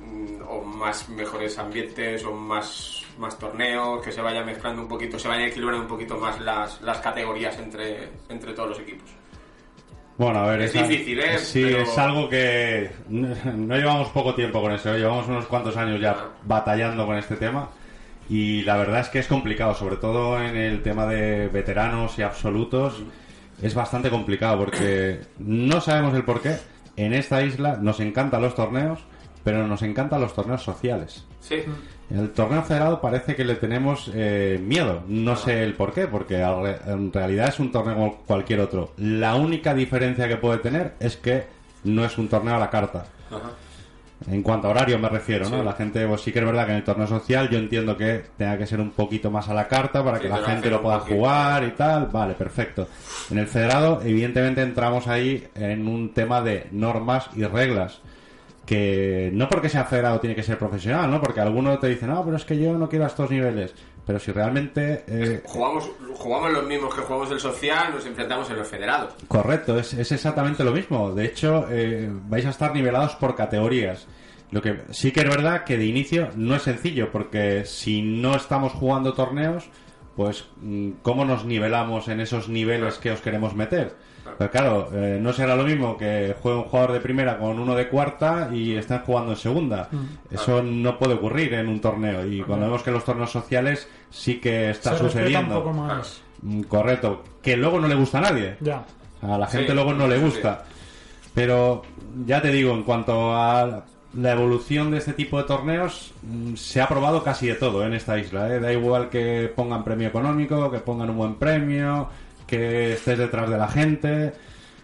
mm, o más mejores ambientes o más, más torneos, que se vaya mezclando un poquito, se vayan equilibrando un poquito más las, las categorías entre, entre todos los equipos. Bueno, a ver, Es al- difícil, ¿eh? Sí, Pero- es algo que no llevamos poco tiempo con eso, ¿eh? llevamos unos cuantos años ya batallando con este tema y la verdad es que es complicado, sobre todo en el tema de veteranos y absolutos, es bastante complicado porque no sabemos el por qué. En esta isla nos encantan los torneos, pero nos encantan los torneos sociales. Sí. El torneo federado parece que le tenemos eh, miedo. No sé el por qué, porque en realidad es un torneo como cualquier otro. La única diferencia que puede tener es que no es un torneo a la carta. Ajá. En cuanto a horario me refiero, ¿no? Sí. La gente, pues sí que es verdad que en el torneo social yo entiendo que tenga que ser un poquito más a la carta para Sí, que la gente lo pueda poquito. jugar y tal. Vale, perfecto. En el federado, evidentemente entramos ahí en un tema de normas y reglas. Que no porque sea federado tiene que ser profesional, ¿no? Porque alguno te dice, no, pero es que yo no quiero a estos niveles. Pero si realmente eh, Jugamos, jugamos los mismos que jugamos el social, nos enfrentamos en los federados. Correcto, es, es exactamente lo mismo. De hecho, eh, vais a estar nivelados por categorías. Lo que sí que es verdad que de inicio no es sencillo, porque si no estamos jugando torneos, pues mm, ¿cómo nos nivelamos en esos niveles que os queremos meter? Pero claro, eh, no será lo mismo que juegue un jugador de primera con uno de cuarta y estén jugando en segunda. Mm. Eso no puede ocurrir en un torneo. Y cuando vemos que en los torneos sociales sí que está Se sucediendo. un poco más. Mm, Correcto. Que luego no le gusta a nadie. Ya. A la gente Sí, luego no le sí, gusta. Pero ya te digo, en cuanto a la evolución de este tipo de torneos, mm, se ha probado casi de todo en esta isla. ¿eh? Da igual que pongan premio económico, que pongan un buen premio, que estés detrás de la gente.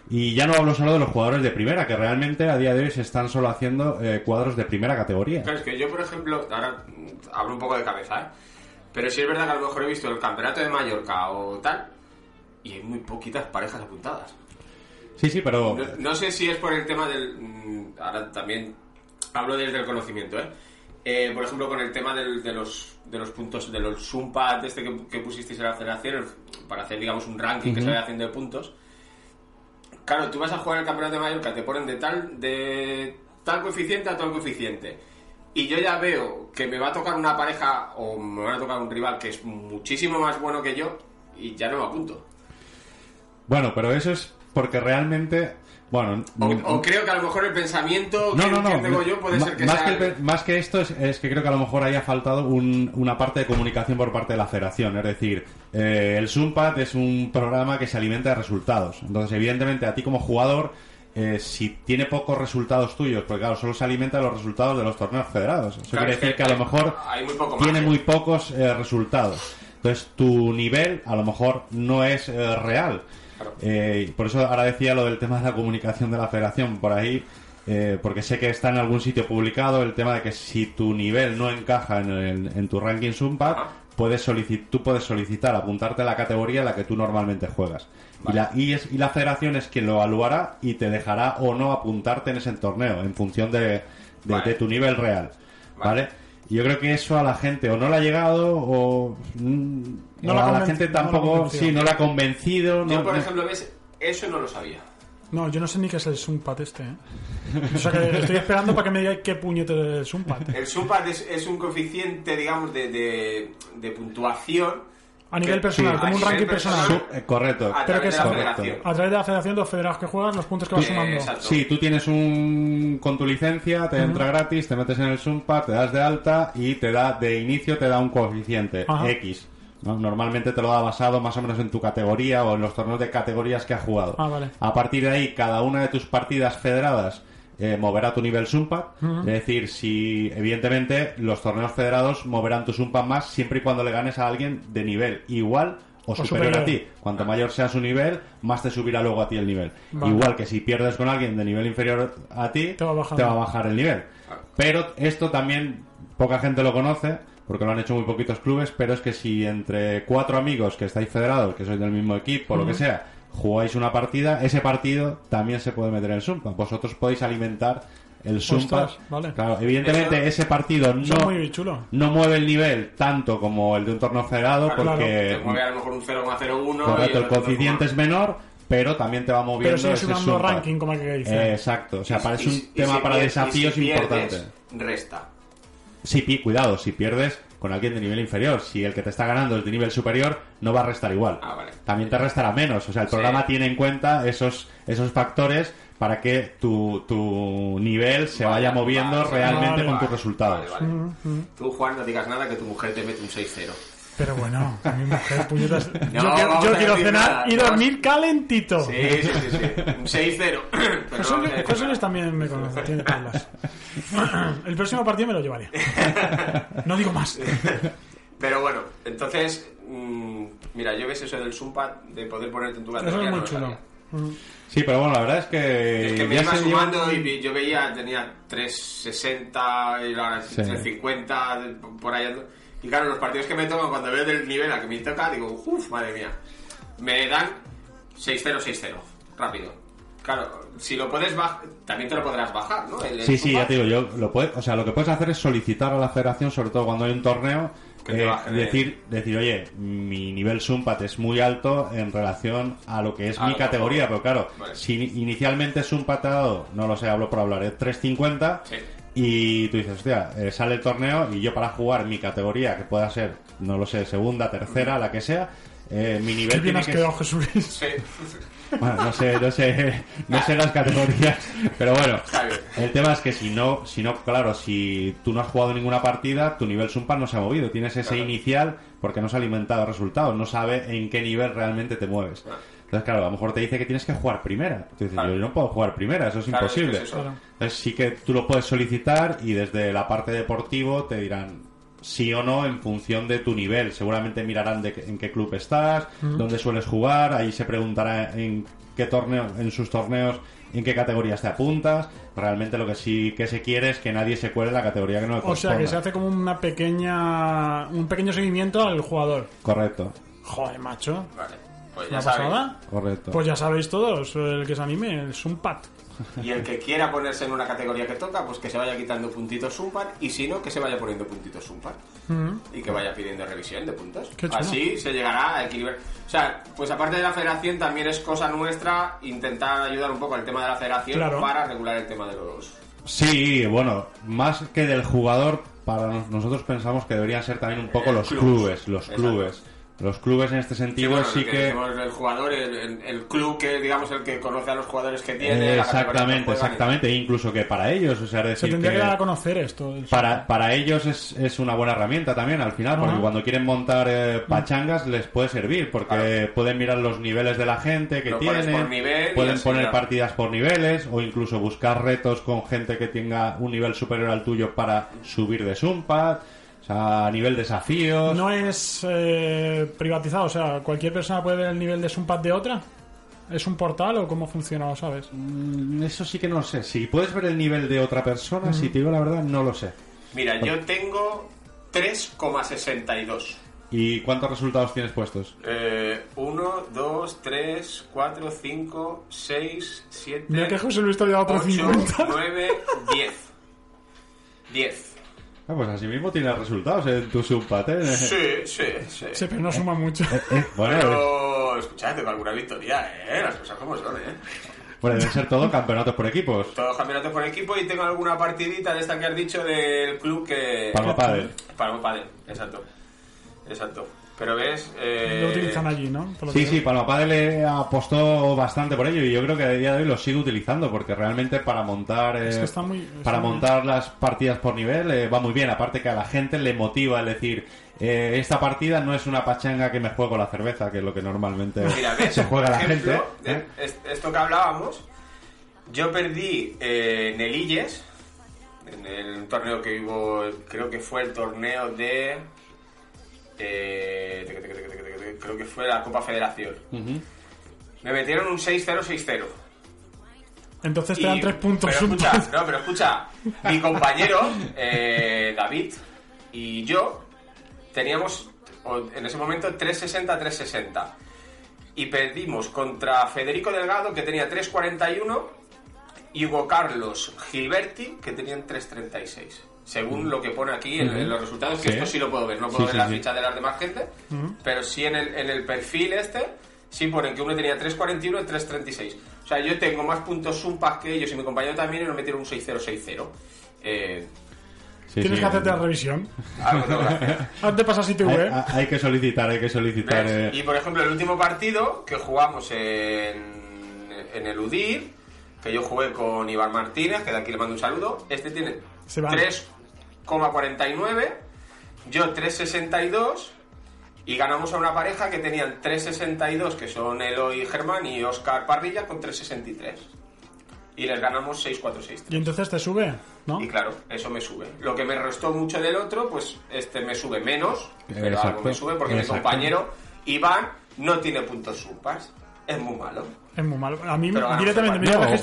Y ya no hablo solo de los jugadores de primera, que realmente a día de hoy se están solo haciendo eh, cuadros de primera categoría. Claro, es que yo, por ejemplo, ahora hablo un poco de cabeza, ¿eh? Pero sí es verdad que a lo mejor he visto el campeonato de Mallorca o tal, y hay muy poquitas parejas apuntadas. Sí, sí, pero... No, no sé si es por el tema del... mm, Ahora también hablo desde el conocimiento, ¿eh? Eh, por ejemplo, con el tema del- de, los, de los puntos, de los Sumpat este que, que pusisteis en la federación, para hacer, digamos, un ranking que se vaya haciendo de puntos. Claro, tú vas a jugar el campeonato de Mallorca, te ponen de tal, de tal coeficiente a tal coeficiente. Y yo ya veo que me va a tocar una pareja o me va a tocar un rival que es muchísimo más bueno que yo y ya no me apunto. Bueno, pero eso es porque realmente... Bueno, O, o creo que a lo mejor el pensamiento No, que, no, no. que tengo yo puede ser que más, sea... que, el más que esto es, es que creo que a lo mejor haya faltado un- una parte de comunicación por parte de la federación. Es decir, eh, el Sumpat es un programa que se alimenta de resultados. Entonces, evidentemente, a ti como jugador, eh, si tiene pocos resultados tuyos, porque claro, solo se alimenta de los resultados de los torneos federados. Eso Claro, quiere decir que a lo mejor hay muy poco tiene margen. muy pocos eh, resultados. Entonces, tu nivel a lo mejor no es eh, Eh, por eso ahora decía lo del tema de la comunicación de la federación por ahí, eh, porque sé que está en algún sitio publicado el tema de que si tu nivel no encaja en, el- en tu ranking Sumpat, puedes solicit- tú puedes solicitar apuntarte a la categoría en la que tú normalmente juegas. Y, la, y, es- y la federación es quien lo evaluará y te dejará o no apuntarte en ese torneo en función de, de- Vale. de tu nivel real. ¿Vale? Y yo creo que eso a la gente o no le ha llegado o, mm, No o la a la conven- gente no tampoco, convencido. sí, no la ha convencido. Yo, no- por no- ejemplo, ¿ves? Eso no lo sabía. No, yo no sé ni qué es el Sumpat este, ¿eh? O sea que estoy esperando para que me digáis qué puñete es el Sumpat. El Sumpat es, es un coeficiente, digamos, de, de, de puntuación. A nivel que- personal, a como un nivel ranking personal. Su- eh, correcto. A Pero que través es de la correcto. federación. a través de la federación de los federados que juegas, los puntos que vas sumando. Sí, tú tienes un con tu licencia, te entra gratis, te metes en el Sumpa, te das de alta y te da de inicio te da un coeficiente Ajá. X. ¿no? Normalmente te lo da basado más o menos en tu categoría o en los torneos de categorías que has jugado. Ah, vale. A partir de ahí, cada una de tus partidas federadas eh, moverá tu nivel Sumpa. Ujú. Es decir, si evidentemente los torneos federados moverán tu Sumpa más siempre y cuando le ganes a alguien de nivel igual o, O superior, a ti. Cuanto mayor sea su nivel, más te subirá luego a ti el nivel. Vale. Igual que si pierdes con alguien de nivel inferior a ti, te va a bajar el nivel. Pero esto también poca gente lo conoce, porque lo han hecho muy poquitos clubes, pero es que si entre cuatro amigos que estáis federados, que sois del mismo equipo, o lo que sea, jugáis una partida, ese partido también se puede meter en el Sumpa. Vosotros podéis alimentar el Sumpa. Ostras, vale. Claro, evidentemente Eso- ese partido no, muy chulo. no mueve el nivel tanto como el de un torneo federado, Claro, porque Te mueve a lo mejor un 0,01 Correcto, y el coeficiente es menor, pero también te va moviendo Pero sigue ese ranking, como hay que dice. Eh, exacto, o sea, parece un y tema si para pier- desafíos y si importante. Resta. Sí, pi- cuidado, si pierdes con alguien de nivel inferior, si el que te está ganando es de nivel superior, no va a restar igual. Ah, vale. También te restará menos, o sea, el Sí. programa tiene en cuenta esos, esos factores para que tu, tu nivel se Vale, vaya moviendo vale, realmente vale, con vale, tus resultados. vale, vale. Tú, Juan, no digas nada que tu mujer te mete un 6-0. Pero bueno, a mi mujer, puñetas. No, yo quiero, yo quiero cenar nada, y dormir calentito. Sí, sí, sí, sí. Un 6-0. Pero José Luis- José también me conoce, tiene tablas. El próximo partido me lo llevaría. No digo más. Pero bueno, entonces, mm, mira, yo ves eso del Sumpat, de poder ponerte en tu Eso categoría. es muy no lo chulo. Sí, pero bueno, la verdad es que... Es que me iba sumando y vi- yo veía, tenía 360 y ahora Sí. 350 de- por ahí. Y claro, los partidos que me tocan, cuando veo del nivel a que me toca, digo, uff, madre mía. Me dan 6-0, 6-0, rápido. Claro, si lo puedes bajar, también te lo podrás bajar, ¿no? El- el Sí, sí, ya te digo, yo lo puede, o sea, lo que puedes hacer es solicitar a la federación, sobre todo cuando hay un torneo, Que eh, el- decir, decir, oye, mi nivel Sumpat es muy alto en relación a lo que es mi categoría, pero claro, Vale. si inicialmente Sumpat ha dado, no lo sé, hablo por hablar, es 350 y tú dices, hostia, eh, sale el torneo y yo para jugar mi categoría, que pueda ser, no lo sé, segunda, tercera, la que sea, eh, mi Qué nivel bien tiene has que quedado, Jesús. Sí. bueno, no sé, no sé, no sé las categorías, pero bueno, bien. el tema es que si no, si no, claro, si tú no has jugado ninguna partida, tu nivel Sumpa no se ha movido, tienes ese Claro. inicial porque no se ha alimentado resultados, no sabe en qué nivel realmente te mueves. Entonces, claro, a lo mejor te dice que tienes que jugar primera. Tú dices, yo no puedo jugar primera, eso es Claro, es que imposible. es eso. Claro. Entonces, sí que tú lo puedes solicitar y desde la parte deportivo te dirán sí o no en función de tu nivel. Seguramente mirarán de qué- en qué club estás, dónde sueles jugar, ahí se preguntará en qué torneo, en sus torneos, en qué categorías te apuntas. Realmente lo que sí que se quiere es que nadie se cuele en la categoría que no le O sea, que se hace como una pequeña un pequeño seguimiento al jugador. Correcto, Joder, macho. Vale, pues ¿Una ya sabéis. correcto. Pues ya sabéis todos, el que se anime es un pat. Y el que quiera ponerse en una categoría que toca, pues que se vaya quitando puntitos Sumpar y si no, que se vaya poniendo puntitos Sumpar y que vaya pidiendo revisión de puntos. Qué chulo. Así se llegará a equilibrar. O sea, pues aparte de la federación, también es cosa nuestra intentar ayudar un poco al tema de la federación Claro. para regular el tema de los. Sí, bueno, más que del jugador, para nos- nosotros pensamos que deberían ser también un poco Eh, los clubes, los Exacto. clubes. Los clubes en este Sí, sentido bueno, sí que el jugador, el, el- el club que digamos el que conoce a los jugadores que tiene. Eh, que exactamente, exactamente, e incluso que para ellos, o sea, Se decir tendría que que dar a conocer esto. para, para ellos es, es una buena herramienta también al final, porque cuando quieren montar eh, pachangas les puede servir, porque pueden mirar los niveles de la gente que Lo tienen, por nivel y pueden así poner ya. partidas por niveles o incluso buscar retos con gente que tenga un nivel superior al tuyo para subir de Sumpad, a nivel desafíos. No es eh, privatizado, o sea, cualquier persona puede ver el nivel de Sumpad de otra. ¿Es un portal o cómo funciona, lo sabes? Mm, Eso sí que no lo sé. Si puedes ver el nivel de otra persona, si te digo la verdad, no lo sé. Mira, yo tengo 3,62. ¿Y cuántos resultados tienes puestos? Eh, 1, 2, 3, 4, 5, 6, 7. Mira que José Luis te dado otro 8, 50. 9, 10. 10. Ah, pues así mismo tienes resultados en tu Sumpad, ¿eh? Sí, sí, sí. Sí, pero no suma mucho. Eh, bueno, Pero, escuchad, tengo alguna victoria, ¿eh? Las cosas como son, ¿eh? bueno, deben ser todo campeonatos por equipos. Todos campeonatos por equipo y tengo alguna partidita de esta que has dicho del club que... Palma Padel. Palma Padel, exacto. Exacto. Pero ves... Eh... Lo utilizan allí, ¿no? Sí, sí. Palma Padel eh, apostó bastante por ello y yo creo que a día de hoy lo sigue utilizando porque realmente para montar eh, Es que está muy- está para muy- montar las partidas por nivel eh, va muy bien. Aparte que a la gente le motiva el decir eh, esta partida no es una pachanga que me juego la cerveza, que es lo que normalmente Mira, ¿ves? se juega Por la ejemplo, gente. ¿eh? Esto que hablábamos, yo perdí eh, en el en el torneo que hubo, creo que fue el torneo de... eh, creo que fue la Copa Federación. Me metieron un 6-0-6-0. Entonces te Y- dan tres puntos Pero escucha, no, pero escucha, mi compañero, eh, David, y yo teníamos en ese momento 360-360. Y perdimos contra Federico Delgado, que tenía 341, y Hugo Carlos Gilberti, que tenían 336. Según lo que pone aquí en, los resultados, que Sí. esto sí lo puedo ver, no puedo Sí, ver sí, la sí. ficha de las demás gente, Ujú. pero sí en el, en el perfil este, sí ponen que uno tenía 3.41 y 3.36. O sea, yo tengo más puntos Sumpas que ellos y mi compañero también y nos metieron un 6.060. Eh, Sí, Tienes sí, que hacerte la revisión. algo tengo que hacer. Antes pasas hay, ITV. hay que solicitar, hay que solicitar. Eh, Y por ejemplo, el último partido que jugamos en, en el UDIR, que yo jugué con Iván Martínez, que de aquí le mando un saludo, este tiene Se va. 3,49, yo 3,62 y ganamos a una pareja que tenían 3,62, que son Eloy Germán y Oscar Parrilla, con 3,63. Y les ganamos 6-4-6. Y entonces te sube, ¿no? Y claro, eso me sube. Lo que me restó mucho del otro, pues este me sube menos, pero Exacto, algo me sube porque exacto. mi compañero Iván no tiene puntos supas. Es muy malo. Es muy malo. A mí Pero directamente me dio la me han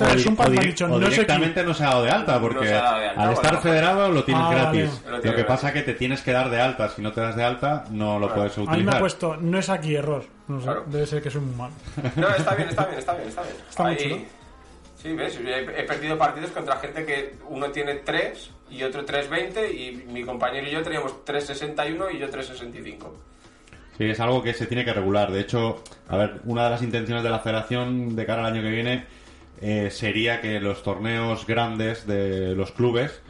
dicho no sé no se ha dado de alta, porque No se ha dado de alta, al estar federado lo tienes Ah, gratis. vale. Lo que pasa es que te tienes que dar de alta. Si no te das de alta, no lo puedes A mí me ha utilizar. puesto, no es aquí error. No sé, Claro. debe ser que soy muy malo. No, está bien, está bien, está bien, está bien. Está muy Ahí- chulo. Sí, ves, he, he perdido partidos contra gente que uno tiene 3 y otro 3.20 y mi compañero y yo teníamos 3.61 y yo 3.65. Sí, es algo que se tiene que regular. De hecho, a ver, una de las intenciones de la federación de cara al año que viene eh, sería que los torneos grandes de los clubes,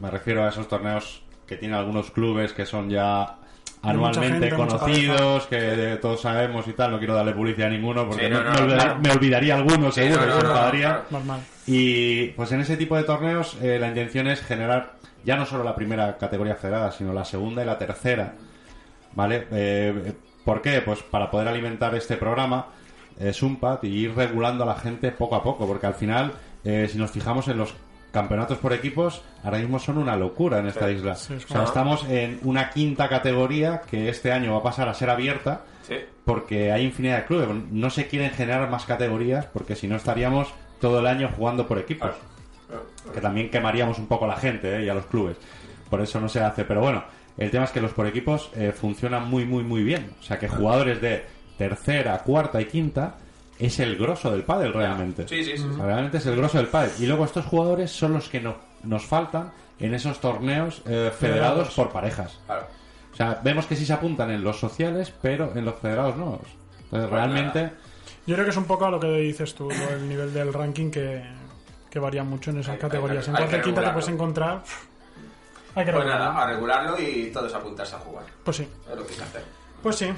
me refiero a esos torneos que tienen algunos clubes que son ya anualmente gente, conocidos, que de- todos sabemos y tal, no quiero darle publicidad a ninguno porque Sí, no, me, no, me olvida- claro. me olvidaría alguno Sí, seguro, no, no, se enfadaría. Normal. Y pues en ese tipo de torneos eh, la intención es generar ya no solo la primera categoría federada, sino la segunda y la tercera. ¿Vale? Eh, ¿Por qué? Pues para poder alimentar este programa eh, Sumpat y ir regulando a la gente poco a poco, porque al final, eh, si nos fijamos en los campeonatos por equipos, ahora mismo son una locura en esta Sí. isla. Sí, es o sea, estamos en una quinta categoría que este año va a pasar a ser abierta Sí. porque hay infinidad de clubes. No se quieren generar más categorías porque si no estaríamos todo el año jugando por equipos. Que también quemaríamos un poco a la gente ¿eh? y a los clubes. Por eso no se hace. Pero bueno, el tema es que los por equipos eh, funcionan muy, muy, muy bien. O sea, que jugadores de tercera, cuarta y quinta es el grosso del pádel realmente. Sí, sí, sí. O sea, realmente es el grosso del pádel. Y luego estos jugadores son los que no, nos faltan en esos torneos eh, federados por parejas. O sea, vemos que sí se apuntan en los sociales, pero en los federados no. Entonces, realmente... Yo creo que es un poco a lo que dices tú, ¿no? el nivel del ranking que, que varía mucho en esas categorías. En hay que cualquier quinta te puedes encontrar. Hay que Pues regularlo. nada, a regularlo y todos apuntarse a jugar. Pues sí, Es lo que hay que hacer. pues sí.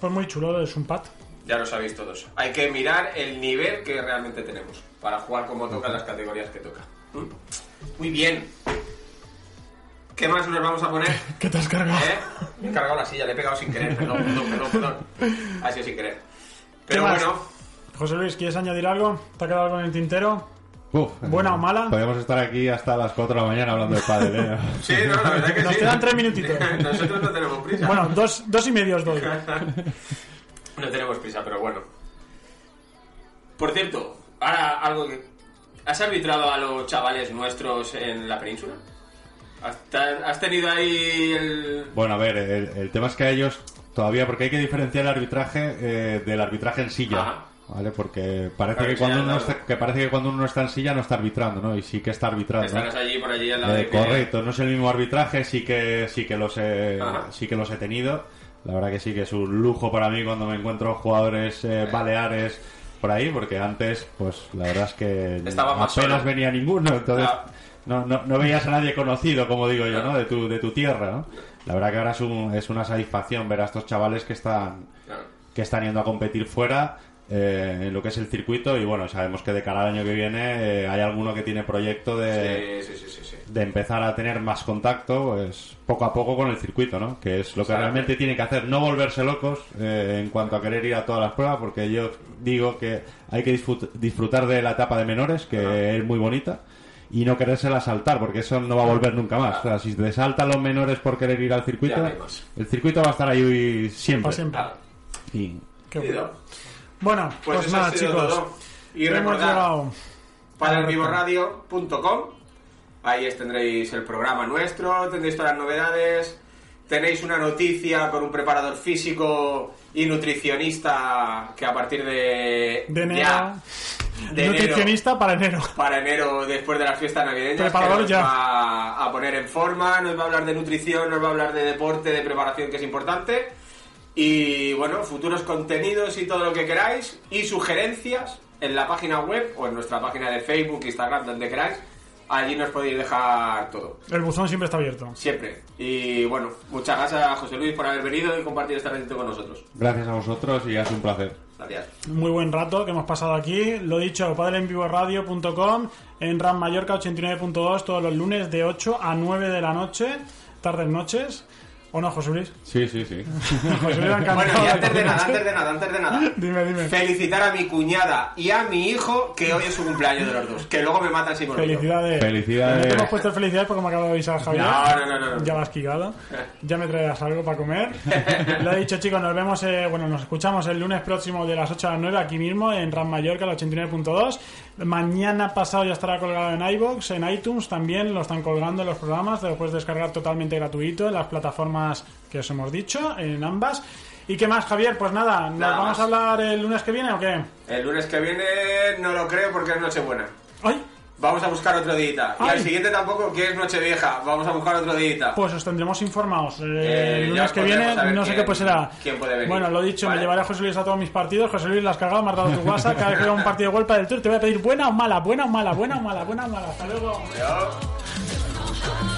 Pues muy chulo lo de Sumpat. Ya lo sabéis todos. Hay que mirar el nivel que realmente tenemos para jugar como toca en las categorías que toca. ¿Mm? Muy bien. ¿Qué más nos vamos a poner? ¿Qué te has cargado? ¿Eh? Me he cargado la silla, le he pegado sin querer. Perdón, perdón, perdón. perdón. Ha sido sin querer. ¿Qué Pero más? bueno, José Luis, ¿quieres añadir algo? ¿Te ha quedado algo en el tintero? Uf, ¿Buena o mala? Podemos estar aquí hasta las 4 de la mañana hablando de pádel, ¿eh? sí, no, la verdad que Nos sí. quedan tres minutitos. Nosotros no tenemos prisa. Bueno, dos, dos y medio os doy. No tenemos prisa, pero bueno. Por cierto, ahora algo que... ¿Has arbitrado a los chavales nuestros en la península? ¿Has, te- has tenido ahí el... Bueno, a ver, el, el tema es que a ellos todavía, porque hay que diferenciar el arbitraje eh, del arbitraje en silla, Ajá. ¿Vale? Porque parece Claro, que cuando uno está, que parece que cuando uno está en silla no está arbitrando, ¿no? Y sí que está arbitrando. Estarás allí por allí al lado Eh, de que- correcto, no es el mismo arbitraje, sí que sí que los he, Ajá. sí que los he tenido. La verdad que sí que es un lujo para mí cuando me encuentro jugadores eh, baleares por ahí, porque antes, pues la verdad es que Estaba apenas solo. venía ninguno, entonces Ah. no, no, no veías a nadie conocido, como digo yo, ¿no? De tu, de tu tierra, ¿no? La verdad que ahora es, un- es una satisfacción ver a estos chavales que están que están yendo a competir fuera eh, en lo que es el circuito y bueno, sabemos que de cara al año que viene eh, hay alguno que tiene proyecto de, Sí, sí, sí, sí, sí. de empezar a tener más contacto pues, poco a poco con el circuito, ¿no? Que es lo que realmente tiene que hacer, no volverse locos eh, en cuanto a querer ir a todas las pruebas, porque yo digo que hay que disfrut- disfrutar de la etapa de menores, que es muy bonita, y no querérsela saltar, porque eso no va a volver nunca más. O sea, si te saltan los menores por querer ir al circuito, el circuito va a estar ahí siempre. Para siempre. Claro. Y Qué Y bueno. No. Bueno, Pues pues, nada, chicos. todo. Y recordad, padelvivoradio.com Ahí tendréis el programa nuestro, tendréis todas las novedades, tenéis una noticia con un preparador físico y nutricionista que a partir de... De enero. ya, de enero Nutricionista para enero. para enero después de las fiestas navideñas Preparador nos ya. va a poner en forma, nos va a hablar de nutrición, nos va a hablar de deporte, de preparación que es importante y bueno, futuros contenidos y todo lo que queráis y sugerencias en la página web o en nuestra página de Facebook, Instagram, donde queráis. Allí nos podéis dejar todo, El buzón siempre está abierto. siempre. Y bueno, muchas gracias a José Luis por haber venido y compartir este ratito con nosotros. gracias a vosotros y ha sido un placer. Gracias. Muy buen rato que hemos pasado aquí. Lo dicho, padelenvivoradio.com en RAM Mallorca 89.2 todos los lunes de 8 a 9 de la noche, tardes noches. ¿O no, José Luis? Sí, sí, sí. José Luis Bueno, y antes de nada, antes de nada, antes de nada. Dime, dime. Felicitar a mi cuñada y a mi hijo que hoy es su cumpleaños de los dos. Que luego me matan si. Felicidades. Felicidades. No te hemos puesto felicidades porque me acabo de avisar Javier. No, no, no, no, no. Ya vas quigado. Ya me traerás algo para comer. Lo he dicho, chicos, nos vemos, eh, bueno, nos escuchamos el lunes próximo de las 8 a las 9 aquí mismo en RAM Mallorca, el 89.2. Mañana pasado ya estará colgado en iBox, en iTunes también lo están colgando los programas, te lo puedes descargar totalmente gratuito en las plataformas que os hemos dicho, en ambas. ¿Y qué más, Javier? Pues nada, ¿nos Nada vamos más. a hablar el lunes que viene o qué? El lunes que viene no lo creo porque es Nochebuena. ¡Ay! Vamos a buscar otro día. Y al siguiente tampoco, que es Nochevieja. Vamos a buscar otro día. Pues os tendremos informados. Eh, Eh, el lunes que viene, no sé quién- qué pues será. quién puede venir. Bueno, lo dicho, Vale. me llevaré a José Luis a todos mis partidos. José Luis, la has cagado, me has dado tu WhatsApp. Cada vez que vea un partido de golpe del Tour, te voy a pedir buena o mala, buena o mala, buena o mala, buena o mala. Hasta luego. Adiós.